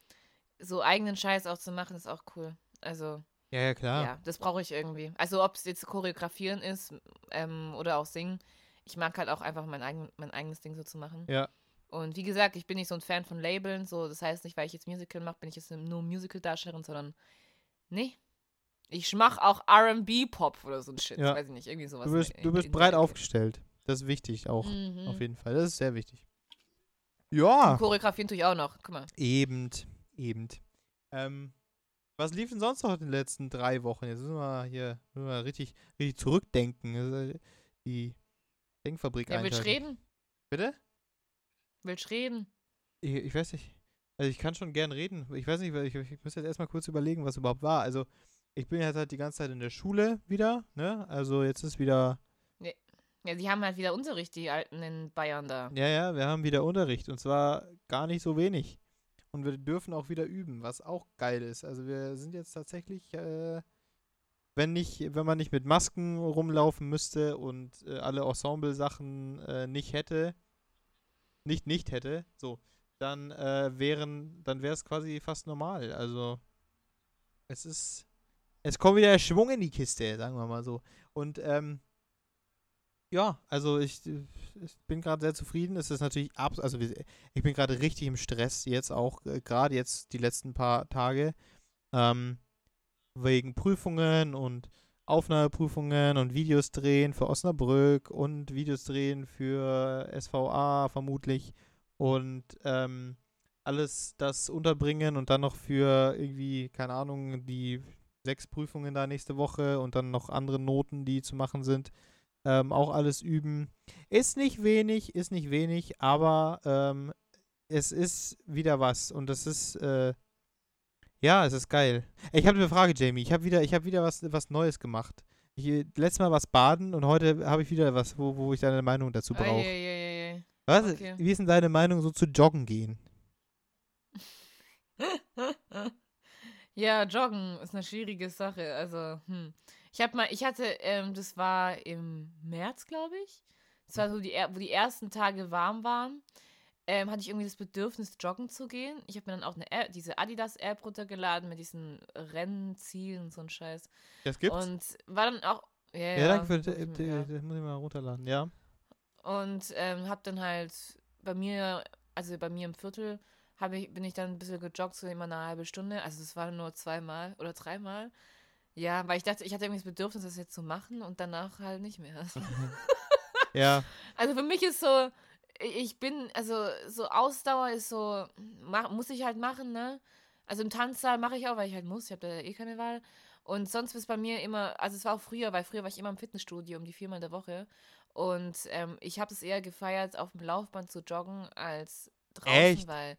so eigenen Scheiß auch zu machen, ist auch cool. Also, Ja, ja, klar. ja, das brauche ich irgendwie. Also, ob es jetzt choreografieren ist ähm, oder auch singen, ich mag halt auch einfach mein, eigen, mein eigenes Ding so zu machen. Ja. Und wie gesagt, ich bin nicht so ein Fan von Labeln, so, das heißt nicht, weil ich jetzt Musical mache, bin ich jetzt nur Musical-Darstellerin, sondern, nee. Ich mache auch R&B-Pop oder so ein Shit, Ja. weiß ich nicht, irgendwie sowas. Du bist, in- du bist breit aufgestellt. Das ist wichtig auch. Mhm. Auf jeden Fall. Das ist sehr wichtig. Ja. Und choreografieren tue ich auch noch, guck mal. Eben. Eben. Ähm, was lief denn sonst noch in den letzten drei Wochen? Jetzt müssen wir hier müssen wir richtig, richtig zurückdenken. Also, Die Denkfabrik Ja, willst du einschalten. reden? Bitte? Willst du reden? Ich, ich weiß nicht. Also ich kann schon gern reden. Ich weiß nicht, ich, ich muss jetzt erstmal kurz überlegen, was überhaupt war. Also ich bin jetzt halt die ganze Zeit in der Schule wieder, ne? Also jetzt ist wieder, Ja, sie haben halt wieder Unterricht, die Alten in Bayern da. ja, ja, wir haben wieder Unterricht und zwar gar nicht so wenig. Und wir dürfen auch wieder üben, was auch geil ist. Also wir sind jetzt tatsächlich, äh, wenn nicht, wenn man nicht mit Masken rumlaufen müsste und äh, alle Ensemble-Sachen äh, nicht hätte, nicht nicht hätte, so, dann äh, wären, dann wäre es quasi fast normal. Also es ist, es kommt wieder Schwung in die Kiste, sagen wir mal so. Und ähm, ja, also ich, ich bin gerade sehr zufrieden. Es ist natürlich abs also ich bin gerade richtig im Stress jetzt auch, äh, gerade jetzt die letzten paar Tage. Ähm, wegen Prüfungen und Aufnahmeprüfungen und Videos drehen für Osnabrück und Videos drehen für SVA vermutlich und ähm, alles das unterbringen und dann noch für irgendwie, keine Ahnung, die sechs Prüfungen da nächste Woche und dann noch andere Noten, die zu machen sind. Ähm, auch alles üben. Ist nicht wenig, ist nicht wenig, aber ähm, es ist wieder was und es ist, äh, ja, es ist geil. Ich habe eine Frage, Jamie. Ich habe wieder, ich habe wieder was, was Neues gemacht. Ich, äh, letztes Mal was baden und heute habe ich wieder was, wo, wo ich deine Meinung dazu brauche. Was? okay. Wie ist denn deine Meinung so zu joggen gehen? [LAUGHS] ja, Joggen ist eine schwierige Sache. Also, hm. Ich habe mal, ich hatte, ähm, das war im März, glaube ich. Das war so die, wo die ersten Tage warm waren. Ähm, hatte ich irgendwie das Bedürfnis, joggen zu gehen. Ich habe mir dann auch eine App, diese Adidas-App runtergeladen mit diesen Rennzielen und so ein Scheiß. Das gibt's? Und war dann auch. Ja, ja, ja, danke für ich mir- ja. Das muss ich mal runterladen. Ja. Und ähm, hab dann halt bei mir, also bei mir im Viertel, hab ich, bin ich dann ein bisschen gejoggt, so immer eine halbe Stunde. Also es waren nur zweimal oder dreimal. Ja, weil ich dachte, ich hatte irgendwie das Bedürfnis, das jetzt zu machen und danach halt nicht mehr. [LAUGHS] Ja. [LAUGHS] Also für mich ist so, ich bin, also so Ausdauer ist so, mach, muss ich halt machen, ne? Also im Tanzsaal mache ich auch, weil ich halt muss, ich habe da eh keine Wahl. Und sonst ist bei mir immer, also es war auch früher, weil früher war ich immer im Fitnessstudio um die viermal in der Woche. Und ähm, ich habe es eher gefeiert, auf dem Laufband zu joggen als draußen, Echt? weil.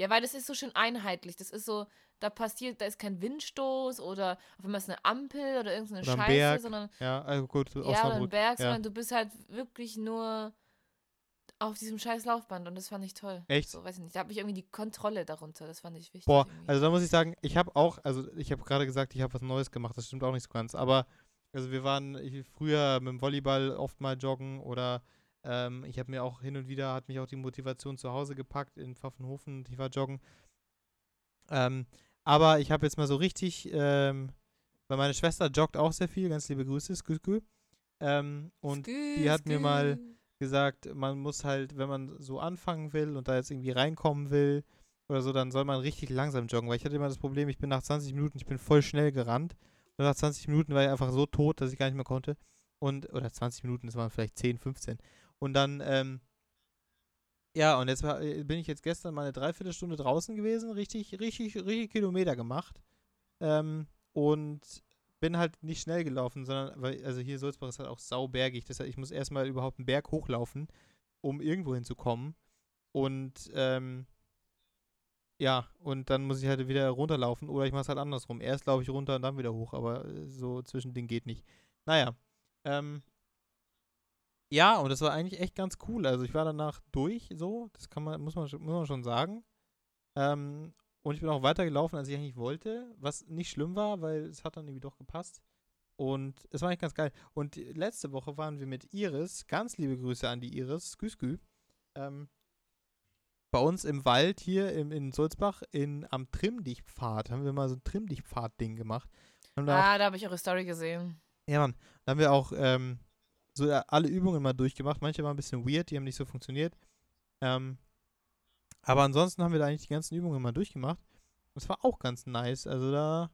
Ja, weil das ist so schön einheitlich. Das ist so, da passiert, da ist kein Windstoß oder auf einmal ist eine Ampel oder irgendeine Oder Scheiße, Berg, sondern Ja, also gut, ja, oder ein. Berg, ja. sondern du bist halt wirklich nur auf diesem scheiß Laufband und das fand ich toll. Echt? So, weiß ich nicht. Da habe ich irgendwie die Kontrolle darunter. Das fand ich wichtig. Boah, irgendwie. also da muss ich sagen, ich habe auch, also ich habe gerade gesagt, ich habe was Neues gemacht, das stimmt auch nicht so ganz, aber also wir waren früher mit dem Volleyball oft mal joggen oder ähm, ich habe mir auch hin und wieder, hat mich auch die Motivation zu Hause gepackt in Pfaffenhofen, und ich war joggen. Ähm, aber ich habe jetzt mal so richtig, ähm, weil meine Schwester joggt auch sehr viel, ganz liebe Grüße, skü, skü. Ähm, und Skü, die hat mir mal skü. gesagt, man muss halt, wenn man so anfangen will und da jetzt irgendwie reinkommen will oder so, dann soll man richtig langsam joggen, weil ich hatte immer das Problem, ich bin nach 20 Minuten, ich bin voll schnell gerannt und nach 20 Minuten war ich einfach so tot, dass ich gar nicht mehr konnte und, oder 20 Minuten, das waren vielleicht 10, 15 und dann, ähm, ja, und jetzt äh, bin ich jetzt gestern mal eine Dreiviertelstunde draußen gewesen, richtig, richtig, richtig Kilometer gemacht ähm, und bin halt nicht schnell gelaufen, sondern, weil, also hier Sulzbach ist halt auch saubergig. Das heißt, ich muss erstmal überhaupt einen Berg hochlaufen, um irgendwo hinzukommen. Und, ähm, ja, und dann muss ich halt wieder runterlaufen oder ich mache es halt andersrum. Erst laufe ich runter und dann wieder hoch, aber so zwischending geht nicht. Naja, ähm, ja, und das war eigentlich echt ganz cool. Also ich war danach durch, so, das kann man, muss man, schon- muss man schon sagen. Ähm, und ich bin auch weitergelaufen, als ich eigentlich wollte, was nicht schlimm war, weil es hat dann irgendwie doch gepasst. Und es war eigentlich ganz geil. Und letzte Woche waren wir mit Iris, ganz liebe Grüße an die Iris, Skü Skü, ähm, bei uns im Wald hier im, in Sulzbach in, am Trimmdichtpfad, haben wir mal so ein Trimmdichtpfad-Ding gemacht. Da auch Ah, da habe ich eure Story gesehen. ja, Mann. Da haben wir auch ähm, so äh, alle Übungen mal durchgemacht. Manche waren ein bisschen weird, die haben nicht so funktioniert. Ähm, aber ansonsten haben wir da eigentlich die ganzen Übungen mal durchgemacht. Und es war auch ganz nice. Also da,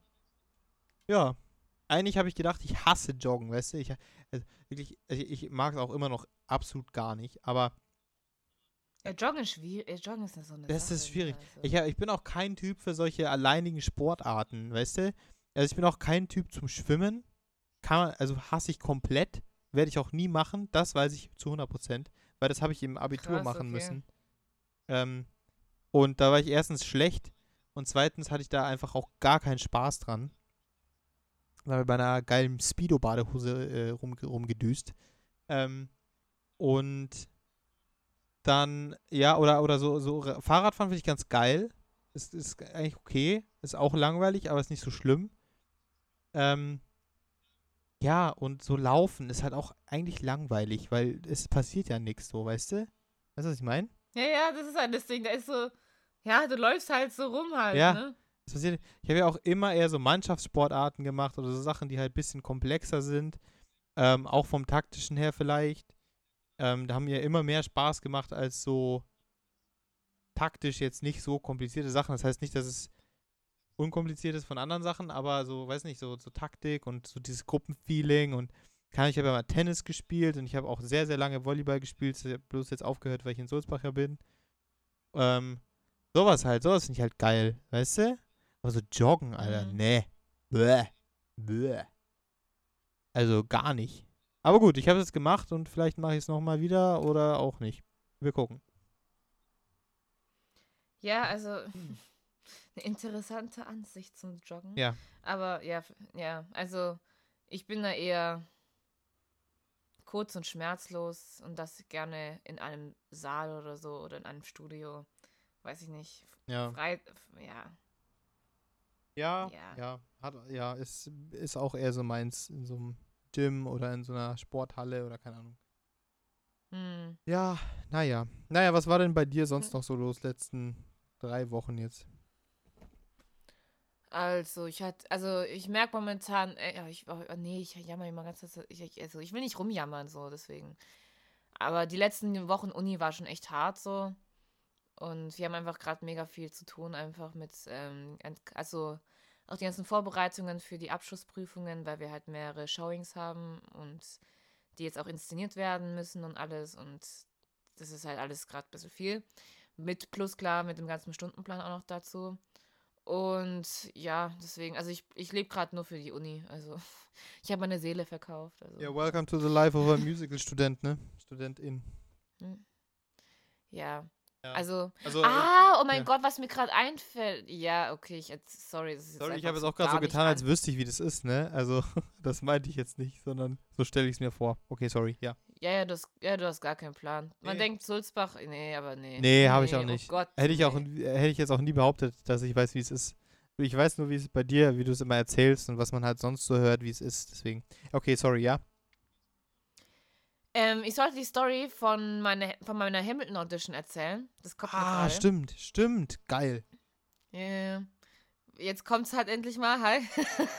ja. Eigentlich habe ich gedacht, ich hasse Joggen, weißt du? Ich, also wirklich, also ich mag es auch immer noch absolut gar nicht. Aber Ja, Joggen ist schwierig. äh, Joggen ist so eine Das Sache, ist schwierig. Also. ich, ich bin auch kein Typ für solche alleinigen Sportarten, weißt du? Also ich bin auch kein Typ zum Schwimmen. Kann man, also hasse ich komplett. Werde ich auch nie machen. Das weiß ich zu 100%. Weil das habe ich im Abitur Krass, machen okay. müssen. Ähm, und da war ich erstens schlecht. Und zweitens hatte ich da einfach auch gar keinen Spaß dran. Da bei einer geilen Speedo-Badehose äh, rum, rumgedüst. Ähm, und dann, ja, oder, oder so, so Ra- Fahrradfahren finde ich ganz geil. Ist, ist eigentlich okay. Ist auch langweilig, aber ist nicht so schlimm. Ähm, ja, und so laufen ist halt auch eigentlich langweilig, weil es passiert ja nichts so, weißt du? Weißt du, was ich meine? Ja, ja, das ist halt das Ding. Da ist so, ja, du läufst halt so rum halt, Ja. ne? Es passiert, ich habe ja auch immer eher so Mannschaftssportarten gemacht oder so Sachen, die halt ein bisschen komplexer sind. Ähm, auch vom taktischen her vielleicht. Ähm, da haben mir immer mehr Spaß gemacht als so taktisch jetzt nicht so komplizierte Sachen. Das heißt nicht, dass es unkompliziert ist von anderen Sachen, aber so, weiß nicht, so, so Taktik und so dieses Gruppenfeeling und kann ich habe ja mal Tennis gespielt und ich habe auch sehr, sehr lange Volleyball gespielt, bloß jetzt aufgehört, weil ich in Sulzbach ja bin. Ähm, sowas halt, sowas finde ich halt geil, weißt du? Aber so joggen, Alter, Mhm. nee. Bäh. Bäh. Also gar nicht. Aber gut, ich habe es jetzt gemacht und vielleicht mache ich es nochmal wieder oder auch nicht. Wir gucken. Ja, also eine interessante Ansicht zum Joggen. Hm. Ja. Aber ja, ja, also ich bin da eher kurz und schmerzlos und das gerne in einem Saal oder so oder in einem Studio. Weiß ich nicht. Ja. Frei, ja. Ja, Ja. ja, hat, ja, ist, ist auch eher so meins in so einem Gym oder in so einer Sporthalle oder keine Ahnung. Hm. Ja, naja. Naja, was war denn bei dir sonst noch so los letzten drei Wochen jetzt? Also, ich hatte, also ich merke momentan, äh, ich, oh, nee, ich jammer immer ganz, ich, ich, also ich will nicht rumjammern, so, deswegen. Aber die letzten Wochen Uni war schon echt hart, so. Und wir haben einfach gerade mega viel zu tun, einfach mit, ähm, also auch die ganzen Vorbereitungen für die Abschlussprüfungen, weil wir halt mehrere Showings haben und die jetzt auch inszeniert werden müssen und alles. Und das ist halt alles gerade ein bisschen viel. Mit plus klar, mit dem ganzen Stundenplan auch noch dazu. Und ja, deswegen, also ich, ich lebe gerade nur für die Uni. Also [LAUGHS] ich habe meine Seele verkauft. Also, Ja, welcome to the life of a musical Student, ne? Studentin. hm. Ja. Ja. Also, Also, ah, oh mein ja. Gott, was mir gerade einfällt. Ja, okay, ich, jetzt- sorry. Das ist jetzt sorry, ich habe es auch gerade so getan, als wüsste ich, wie das ist, ne? Also, [LAUGHS] das meinte ich jetzt nicht, sondern so stelle ich es mir vor. Okay, sorry, ja. Ja, ja, du hast, ja, du hast gar keinen Plan. Man Nee. denkt Sulzbach, nee, aber nee. Nee, habe ich auch Oh nicht. Gott, Hätte ich, auch, nee. hätte ich jetzt auch nie behauptet, dass ich weiß, wie es ist. Ich weiß nur, wie es bei dir, wie du es immer erzählst und was man halt sonst so hört, wie es ist. Deswegen. Okay, sorry, ja. Ähm, ich sollte die Story von, meine, von meiner Hamilton Audition erzählen. Das kommt Ah, stimmt, stimmt. Geil. Ja. Jetzt kommt's halt endlich mal, hi.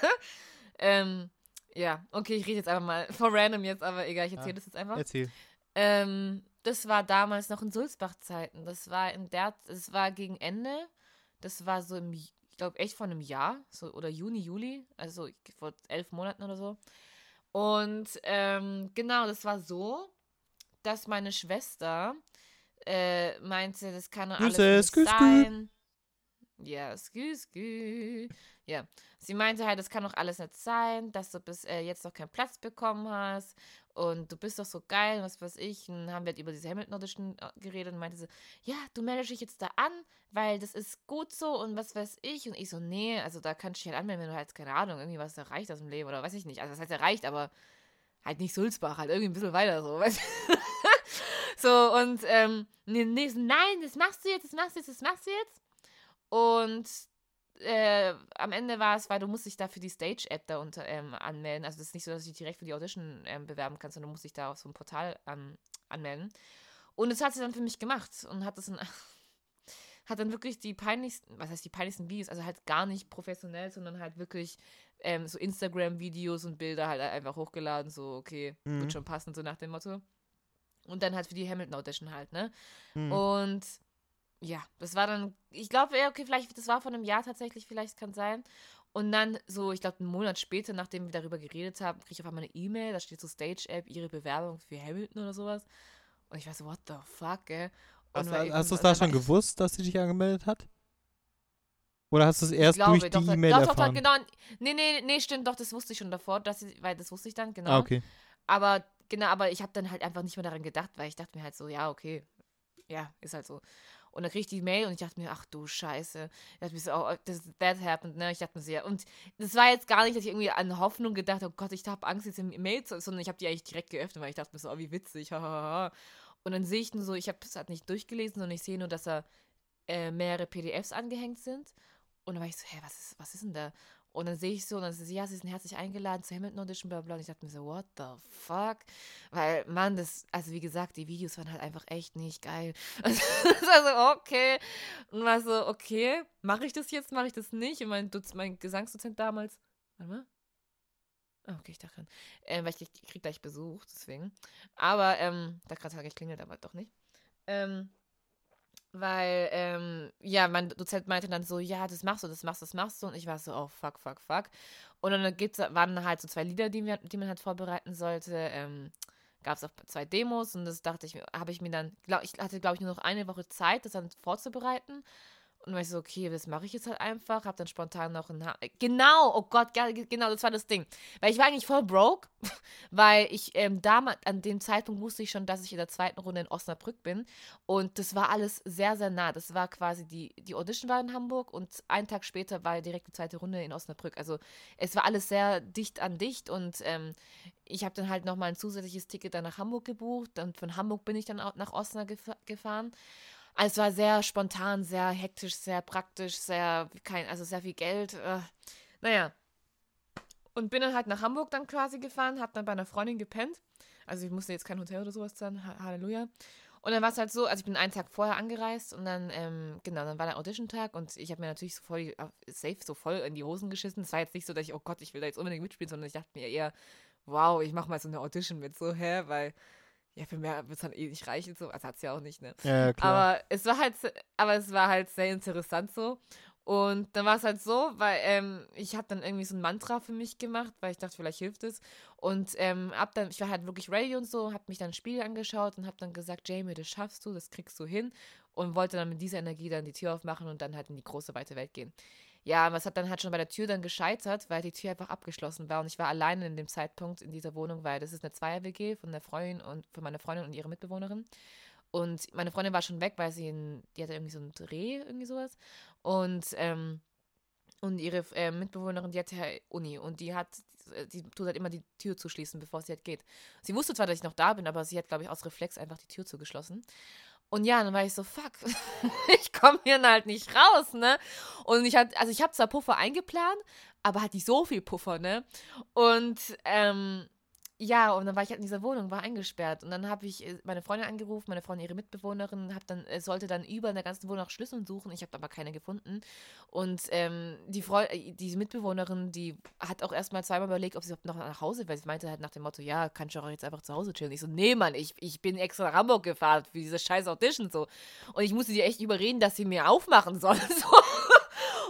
[LAUGHS] ähm, ja, okay, ich rede jetzt einfach mal [LAUGHS] vor random jetzt, aber egal, ich erzähle Ah, das jetzt einfach. Erzähl. Ähm, das war damals noch in Sulzbach-Zeiten. Das war in der, das war gegen Ende. Das war so im, ich glaube echt vor einem Jahr, so oder Juni, Juli, also vor elf Monaten oder so. Und ähm, genau, das war so, dass meine Schwester äh, meinte, das kann doch alles Grüße, sein. Ja, skü, skü. Ja, sie meinte halt, das kann doch alles nicht sein, dass du bis äh, jetzt noch keinen Platz bekommen hast und du bist doch so geil, was weiß ich. Und dann haben wir halt über diese Hamilton Audition äh, geredet und meinte sie, ja, du meldest dich jetzt da an, weil das ist gut so und was weiß ich. Und ich so, nee, also da kannst du dich halt anmelden, wenn du halt, keine Ahnung, irgendwie was erreicht aus dem Leben oder weiß ich nicht. Also das heißt erreicht, aber halt nicht Sulzbach, halt irgendwie ein bisschen weiter so, [LAUGHS] weißt? So, und ähm, nee, nee, nein, das machst du jetzt, das machst du jetzt, das machst du jetzt. Und äh, am Ende war es, weil du musst dich da für die Stage-App da unter, ähm, anmelden. Also das ist nicht so, dass du dich direkt für die Audition ähm, bewerben kannst, sondern du musst dich da auf so ein Portal ähm, anmelden. Und das hat sie dann für mich gemacht und hat das dann, [LAUGHS] hat dann wirklich die peinlichsten, was heißt die peinlichsten Videos, also halt gar nicht professionell, sondern halt wirklich ähm, so Instagram-Videos und Bilder halt einfach hochgeladen, so okay, Mhm. wird schon passen, so nach dem Motto. Und dann halt für die Hamilton Audition halt, ne? Hm. Und ja, das war dann, ich glaube, ja, okay, vielleicht, das war vor einem Jahr tatsächlich, vielleicht kann sein. Und dann so, ich glaube, einen Monat später, nachdem wir darüber geredet haben, kriege ich auf einmal eine E-Mail, da steht so Stage-App, ihre Bewerbung für Hamilton oder sowas. Und ich war so, what the fuck, ey? Hast, Und weil- hast du es da schon gewusst, dass sie dich angemeldet hat? Oder hast du es Ich erst glaube, durch doch, die doch, E-Mail doch, doch, erfahren? genau. Nee, nee, nee, stimmt, doch, das wusste ich schon davor, dass sie, weil das wusste ich dann, genau. Ah, okay. Aber genau, aber ich habe dann halt einfach nicht mehr daran gedacht, weil ich dachte mir halt so, ja, okay. Ja, ist halt so. Und dann krieg ich die Mail und ich dachte mir, ach du Scheiße. Ich dachte mir so, oh, das, that happened, ne? Ich dachte mir so, ja. Und das war jetzt gar nicht, dass ich irgendwie an Hoffnung gedacht habe, oh Gott, ich habe Angst, jetzt eine Mail zu, sondern ich habe die eigentlich direkt geöffnet, weil ich dachte mir so, oh, wie witzig, [LAUGHS] hahaha. Und dann sehe ich nur so, ich habe es halt nicht durchgelesen, sondern ich sehe nur, dass da äh, mehrere PDFs angehängt sind. Und dann war ich so, hä, was ist, was ist denn da? Und dann sehe ich so, und dann sie, ja, sie sind herzlich eingeladen zur Hamilton Audition, bla bla. Und ich dachte mir so, what the fuck? Weil, Mann, das, also wie gesagt, die Videos waren halt einfach echt nicht geil. [LAUGHS] Also, das war so, okay. Und war so, okay, mache ich das jetzt, mache ich das nicht? Und mein, Duz, mein Gesangsdozent damals, warte mal. Ah, okay, ich dachte dran. Ähm, weil ich, ich krieg gleich Besuch, deswegen. Aber, ähm, da gerade geklingelt, aber doch nicht. Ähm, weil, ähm, ja, mein Dozent meinte dann so, ja, das machst du, das machst du, das machst du. Und ich war so, oh, fuck, fuck, fuck. Und dann gibt's, waren halt so zwei Lieder, die, wir, die man halt vorbereiten sollte. Ähm, Gab es auch zwei Demos und das dachte ich mir, habe ich mir dann, glaub, ich hatte, glaube ich, nur noch eine Woche Zeit, das dann vorzubereiten. Und dann war ich so, okay, das mache ich jetzt halt einfach. Hab dann spontan noch ein ha Genau, oh Gott, genau, das war das Ding. Weil ich war eigentlich voll broke, [LAUGHS] weil ich ähm, damals, an dem Zeitpunkt wusste ich schon, dass ich in der zweiten Runde in Osnabrück bin. Und das war alles sehr, sehr nah. Das war quasi, die, die Audition war in Hamburg und einen Tag später war direkt die zweite Runde in Osnabrück. Also es war alles sehr dicht an dicht und ähm, ich habe dann halt nochmal ein zusätzliches Ticket dann nach Hamburg gebucht und von Hamburg bin ich dann auch nach Osnabrück gef gefahren. Also es war sehr spontan, sehr hektisch, sehr praktisch, sehr, kein, also sehr viel Geld. Äh, naja. Und bin dann halt nach Hamburg dann quasi gefahren, habe dann bei einer Freundin gepennt. Also ich musste jetzt kein Hotel oder sowas zahlen, ha Halleluja. Und dann war es halt so, also ich bin einen Tag vorher angereist und dann, ähm, genau, dann war der Audition-Tag und ich habe mir natürlich so voll, safe so voll in die Hosen geschissen. Es war jetzt nicht so, dass ich, oh Gott, ich will da jetzt unbedingt mitspielen, sondern ich dachte mir eher, wow, ich mache mal so eine Audition mit, so, hä, weil, ja, für mehr wird es dann eh nicht reichen, so, also hat es ja auch nicht, ne. Ja. Aber es war halt, aber es war halt sehr interessant so. Und dann war es halt so, weil ähm, ich habe dann irgendwie so ein Mantra für mich gemacht, weil ich dachte, vielleicht hilft es. Und ähm, ab dann, ich war halt wirklich ready und so, habe mich dann ein Spiel angeschaut und habe dann gesagt, Jamie, das schaffst du, das kriegst du hin. Und wollte dann mit dieser Energie dann die Tür aufmachen und dann halt in die große, weite Welt gehen. Ja, aber es hat dann halt schon bei der Tür dann gescheitert, weil die Tür einfach abgeschlossen war und ich war alleine in dem Zeitpunkt in dieser Wohnung, weil das ist eine Zweier-WG von der Freundin und von meiner Freundin und ihrer Mitbewohnerin. Und meine Freundin war schon weg, weil sie, in, die hatte irgendwie so einen Dreh, irgendwie sowas. Und, ähm, und ihre äh, Mitbewohnerin, die hatte ja Uni und die hat, die tut halt immer die Tür zuschließen, bevor sie halt geht. Sie wusste zwar, dass ich noch da bin, aber sie hat, glaube ich, aus Reflex einfach die Tür zugeschlossen. Und ja, dann war ich so, fuck, [LAUGHS] ich komme hier halt nicht raus, ne? Und ich hatte, also ich habe zwar Puffer eingeplant, aber halt nicht so viel Puffer, ne? Und ähm, ja, und dann war ich halt in dieser Wohnung, war eingesperrt. Und dann habe ich äh, meine Freundin angerufen, meine Freundin ihre Mitbewohnerin, hab dann, äh, sollte dann über in der ganzen Wohnung nach Schlüsseln suchen. Ich habe aber keine gefunden. Und ähm, die Freu äh, diese Mitbewohnerin, die hat auch erstmal zweimal überlegt, ob sie noch nach Hause will. Sie meinte halt nach dem Motto, ja, kann ich auch jetzt einfach zu Hause chillen. Ich so, nee, Mann, ich, ich bin extra nach Hamburg gefahren für diese scheiß Audition so. Und ich musste die echt überreden, dass sie mir aufmachen soll. [LAUGHS] So.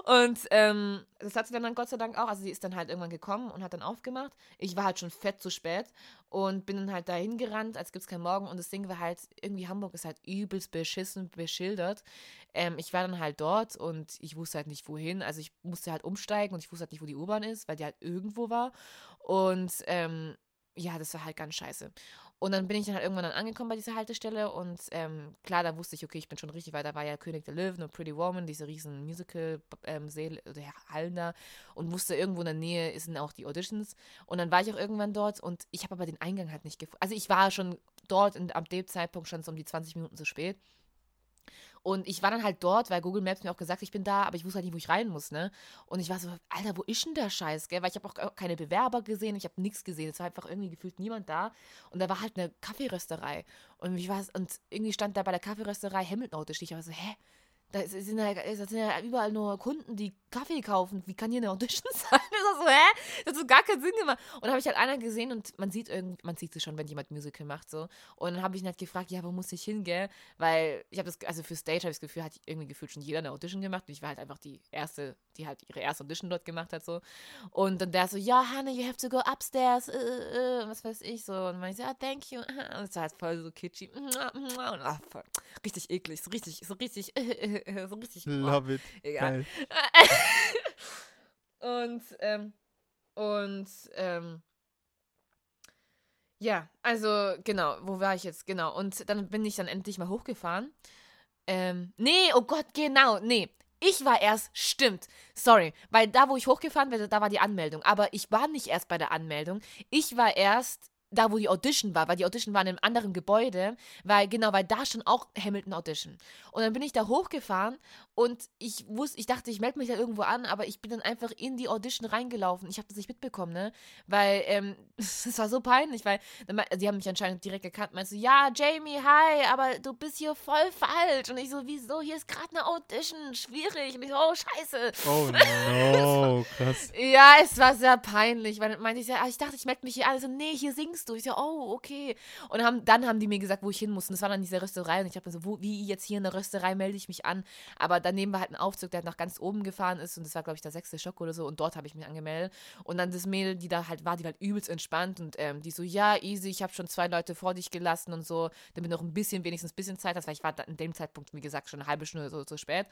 Und ähm, das hat sie dann, dann Gott sei Dank auch. Also sie ist dann halt irgendwann gekommen und hat dann aufgemacht. Ich war halt schon fett zu spät und bin dann halt dahin gerannt, als gibt es keinen Morgen. Und das Ding war halt, irgendwie Hamburg ist halt übelst beschissen beschildert. Ähm, ich war dann halt dort und ich wusste halt nicht wohin. Also ich musste halt umsteigen und ich wusste halt nicht, wo die U-Bahn ist, weil die halt irgendwo war. Und ähm, ja, das war halt ganz scheiße. Und dann bin ich dann halt irgendwann dann angekommen bei dieser Haltestelle und ähm, klar, da wusste ich, okay, ich bin schon richtig weit. Da war ja König der Löwen und Pretty Woman, diese riesen Musical-Hallen ähm, da und wusste, irgendwo in der Nähe sind auch die Auditions. Und dann war ich auch irgendwann dort und ich habe aber den Eingang halt nicht gefunden. Also ich war schon dort und ab dem Zeitpunkt schon so um die 20 Minuten zu spät. Und ich war dann halt dort, weil Google Maps mir auch gesagt, ich bin da, aber ich wusste halt nicht, wo ich rein muss, ne? Und ich war so, Alter, wo ist denn der Scheiß, gell? Weil ich habe auch keine Bewerber gesehen, ich habe nichts gesehen. Es war einfach irgendwie gefühlt niemand da. Und da war halt eine Kaffeerösterei. Und ich war, und irgendwie stand da bei der Kaffeerösterei Hamilton Auto. Ich war so, hä? Da sind, ja, da sind ja überall nur Kunden, die Kaffee kaufen. Wie kann hier eine Audition [LAUGHS] sein? Das so, hä? Das hat so gar keinen Sinn gemacht. Und dann habe ich halt einer gesehen und man sieht irgendwie, man sieht es schon, wenn jemand Musical macht, so. Und dann habe ich ihn halt gefragt, ja, wo muss ich hingehen? Weil ich habe das, also für Stage habe ich das Gefühl, hat irgendwie gefühlt schon jeder eine Audition gemacht. Und ich war halt einfach die erste, die halt ihre erste Audition dort gemacht hat, so. Und dann der so, ja, Hannah, you have to go upstairs, äh, äh, äh was weiß ich, so. Und man so, ja, thank you. [LAUGHS] Und es war halt voll so [LAUGHS] voll, richtig eklig, so richtig, so richtig, [LAUGHS] so richtig. Love it. Egal. [LAUGHS] und, ähm, und, ähm, ja, also, genau, wo war ich jetzt? Genau. Und dann bin ich dann endlich mal hochgefahren. Ähm, nee, oh Gott, genau, nee. Ich war erst, stimmt, sorry, weil da, wo ich hochgefahren bin, da war die Anmeldung. Aber ich war nicht erst bei der Anmeldung. Ich war erst da, wo die Audition war, weil die Audition war in einem anderen Gebäude, weil, genau, weil da schon auch Hamilton Audition. Und dann bin ich da hochgefahren und ich wusste, ich dachte, ich melde mich da irgendwo an, aber ich bin dann einfach in die Audition reingelaufen. Ich habe das nicht mitbekommen, ne? Weil, ähm, [LAUGHS] es war so peinlich, weil, die haben mich anscheinend direkt erkannt, meinst du, ja, Jamie, hi, aber du bist hier voll falsch. Und ich so, wieso, hier ist gerade eine Audition, schwierig. Und ich so, oh, scheiße. Oh [LAUGHS] no, krass. ja, es war sehr peinlich, weil dann meinte ich, ja, ich dachte, ich melde mich hier an. Also, nee, hier singst du. Ich so, oh, okay. Und haben, dann haben die mir gesagt, wo ich hin muss. Und das war dann diese Rösterei. Und ich habe so, wo, wie jetzt hier in der Rösterei melde ich mich an. Aber daneben war halt ein Aufzug, der halt nach ganz oben gefahren ist. Und das war, glaube ich, der sechste Schock oder so. Und dort habe ich mich angemeldet. Und dann das Mädel, die da halt war, die war halt übelst entspannt. Und ähm, die so, ja, easy, ich habe schon zwei Leute vor dich gelassen und so. Damit noch ein bisschen, wenigstens ein bisschen Zeit hast. Weil ich war in dem Zeitpunkt, wie gesagt, schon eine halbe Stunde so zu spät.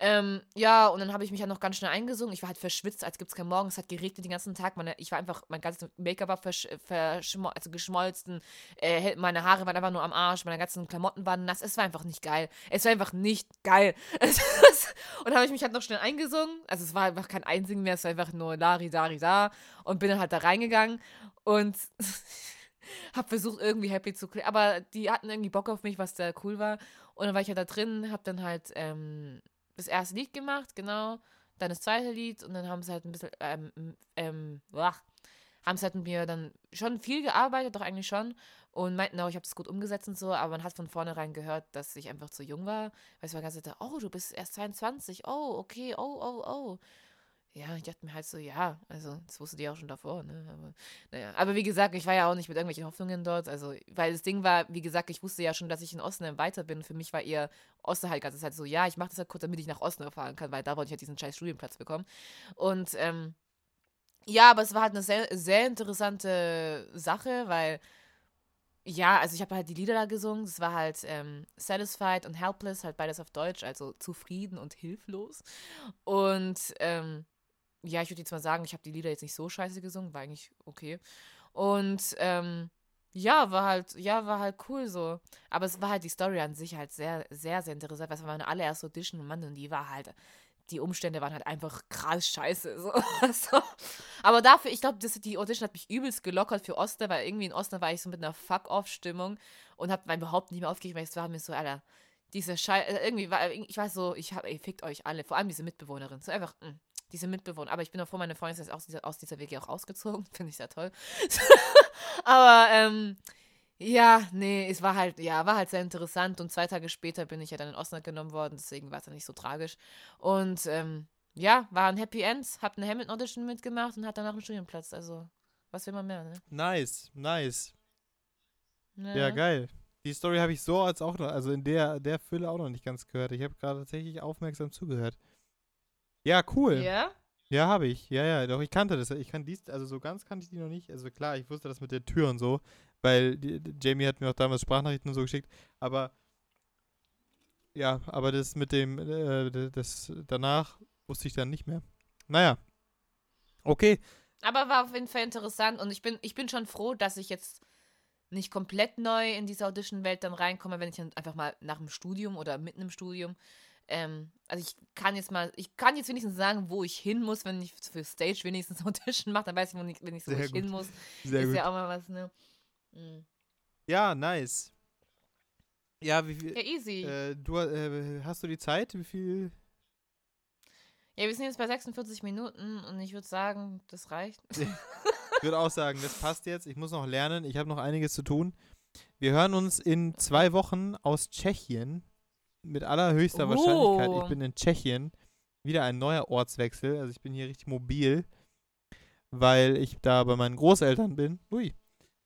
Ähm, ja, und dann habe ich mich halt noch ganz schnell eingesungen. Ich war halt verschwitzt, als gibt es keinen Morgen. Es hat geregnet den ganzen Tag. Meine, ich war einfach, mein ganzes Make-up war versch, verschmol also geschmolzen. Äh, meine Haare waren einfach nur am Arsch. Meine ganzen Klamotten waren nass. Es war einfach nicht geil. Es war einfach nicht geil. [LAUGHS] und dann habe ich mich halt noch schnell eingesungen. Also es war einfach kein Einsingen mehr. Es war einfach nur Lari, Dari, Da. Und bin dann halt da reingegangen. Und [LAUGHS] hab versucht, irgendwie happy zu klingen. Aber die hatten irgendwie Bock auf mich, was da cool war. Und dann war ich halt da drin, hab dann halt ähm, das erste Lied gemacht, genau. Dann das zweite Lied und dann haben sie halt ein bisschen, ähm, ähm, ach, haben sie halt mit mir dann schon viel gearbeitet, doch eigentlich schon. Und meinten auch, ich habe das gut umgesetzt und so, aber man hat von vornherein gehört, dass ich einfach zu jung war. Weil es war ganz so, oh, du bist erst 22, oh, okay, oh, oh, oh ja, ich dachte mir halt so, ja, also das wusste die auch schon davor, ne? Aber, naja. Aber wie gesagt, ich war ja auch nicht mit irgendwelchen Hoffnungen dort. Also, weil das Ding war, wie gesagt, ich wusste ja schon, dass ich in Osnabrück weiter bin. Für mich war eher Osten halt ganz halt so, ja, ich mache das halt kurz, damit ich nach Osnabrück fahren kann, weil da wollte ich halt diesen scheiß Studienplatz bekommen. Und ähm, ja, aber es war halt eine sehr, sehr interessante Sache, weil ja, also ich habe halt die Lieder da gesungen. Das war halt ähm, Satisfied und Helpless, halt beides auf Deutsch, also zufrieden und hilflos. Und ähm, ja, ich würde jetzt mal sagen, ich habe die Lieder jetzt nicht so scheiße gesungen, war eigentlich okay. Und ähm, Ja, war halt, ja, war halt cool so. Aber es war halt die Story an sich halt sehr, sehr, sehr interessant, weil es war meine allererste Audition und Mann, und die war halt, die Umstände waren halt einfach krass scheiße. So. [LAUGHS] so. Aber dafür, ich glaube, die Audition hat mich übelst gelockert für Oster, weil irgendwie in Oster war ich so mit einer Fuck-Off-Stimmung und hab mein überhaupt nicht mehr aufgeregt, weil es war mir so, Alter, diese Scheiße, irgendwie war, ich weiß so, ich hab, ey, fickt euch alle, vor allem diese Mitbewohnerin. So einfach, mh, diese Mitbewohner. Aber ich bin auch froh, meine Freundin ist aus dieser, aus dieser WG auch ausgezogen. [LAUGHS] Finde ich sehr toll. [LAUGHS] Aber, ähm, ja, nee, es war halt, ja, war halt sehr interessant. Und zwei Tage später bin ich ja dann in Osnabrück genommen worden, deswegen war es dann nicht so tragisch. Und, ähm, ja, war ein Happy End. Hab eine Hamilton Audition mitgemacht und hat danach einen Studienplatz. Also, was will man mehr, ne? Nice, nice. Ja, Ja, geil. Die Story habe ich so als auch noch, also in der, der Fülle auch noch nicht ganz gehört. Ich habe gerade tatsächlich aufmerksam zugehört. Ja, cool. Ja? Ja, habe ich. Ja, ja, doch, ich kannte das. Ich kann dies, also so ganz kannte ich die noch nicht. Also klar, ich wusste das mit der Tür und so, weil die, die Jamie hat mir auch damals Sprachnachrichten und so geschickt, aber ja, aber das mit dem, äh, das danach wusste ich dann nicht mehr. Naja. Okay. Aber war auf jeden Fall interessant und ich bin, ich bin schon froh, dass ich jetzt nicht komplett neu in diese Audition-Welt dann reinkomme, wenn ich dann einfach mal nach dem Studium oder mitten im Studium. Ähm, also ich kann jetzt mal, ich kann jetzt wenigstens sagen, wo ich hin muss, wenn ich für Stage wenigstens [LAUGHS] Audition mache, dann weiß ich, wo ich, wenigstens, wo Sehr ich hin muss. Sehr ist gut. ja auch mal was, ne? Mhm. Ja, nice. Ja, wie viel. Ja, easy. Äh, du äh, hast du die Zeit? Wie viel? ja, wir sind jetzt bei 46 Minuten und ich würde sagen, das reicht. [LAUGHS] Ich würde auch sagen, das passt jetzt. Ich muss noch lernen. Ich habe noch einiges zu tun. Wir hören uns in zwei Wochen aus Tschechien. Mit allerhöchster Wahrscheinlichkeit. Ich Oh. bin in Tschechien. Wieder ein neuer Ortswechsel. Also ich bin hier richtig mobil, weil ich da bei meinen Großeltern bin. Ui.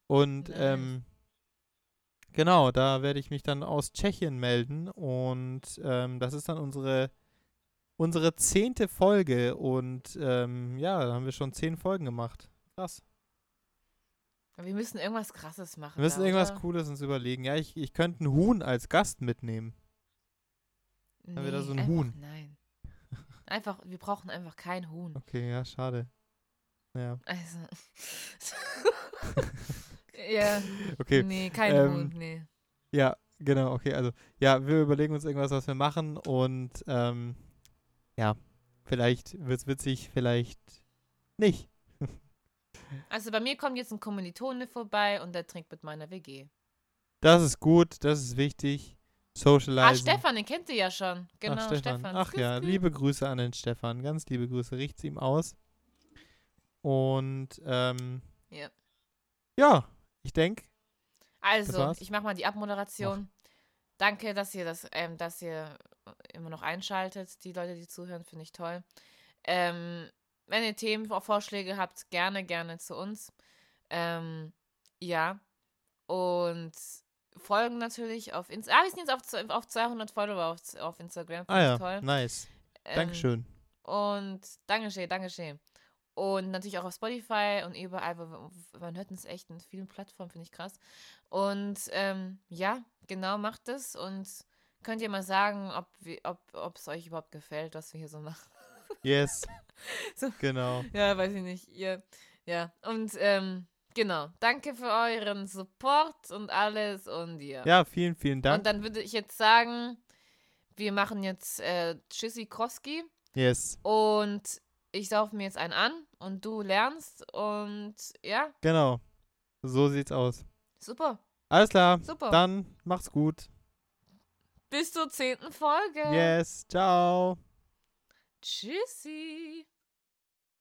Und Nice. ähm, genau, da werde ich mich dann aus Tschechien melden. Und ähm, das ist dann unsere unsere zehnte Folge. Und ähm, ja, da haben wir schon zehn Folgen gemacht. Krass. Wir müssen irgendwas krasses machen. Wir müssen da, irgendwas oder? Cooles uns überlegen. Ja, ich, ich könnte einen Huhn als Gast mitnehmen. Nee, Haben wir da so ein einfach, Huhn? Nein. Einfach, wir brauchen einfach kein Huhn. Okay, ja, schade. Ja, Also. [LAUGHS] ja. okay. Nee, kein ähm, Huhn, nee. Ja, genau, okay. Also, ja, wir überlegen uns irgendwas, was wir machen und ähm, ja, vielleicht wird's witzig, vielleicht nicht. [LAUGHS] Also bei mir kommt jetzt ein Kommilitone vorbei und der trinkt mit meiner WG. Das ist gut, das ist wichtig. Socializen. Ah, Stefan, den kennt ihr ja schon. Genau, Ach, Stefan. Stefan. Ach ja, liebe Grüße an den Stefan. Ganz liebe Grüße. Riecht's ihm aus. Und ähm, Ja. ja, ich denke, Also, ich mache mal die Abmoderation. Danke, dass ihr das, ähm, dass ihr immer noch einschaltet. Die Leute, die zuhören, finde ich toll. Ähm, wenn ihr Themenvorschläge habt, gerne, gerne zu uns. Ähm, ja. Und folgen natürlich auf Instagram. Ah, wir sind jetzt auf, auf 200 Follower auf, auf Instagram. ah ja, toll. nice. Ähm, Dankeschön. Und Dankeschön, Dankeschön. Und natürlich auch auf Spotify und überall, man hört uns echt in vielen Plattformen, finde ich krass. Und ähm, ja, genau, macht es und könnt ihr mal sagen, ob wir- ob ob es euch überhaupt gefällt, was wir hier so machen. Yes. [LAUGHS] So. Genau. Ja, weiß ich nicht. Ihr, ja, und ähm, genau, danke für euren Support und alles und ja. Ja, vielen, vielen Dank. Und dann würde ich jetzt sagen, wir machen jetzt äh, Tschüssi Kroski. yes. Und ich sauf mir jetzt einen an und du lernst und ja, Genau. So sieht's aus. super, Alles klar. super. Dann macht's gut. Bis zur zehnten Folge. Yes. Ciao. Tschüssi.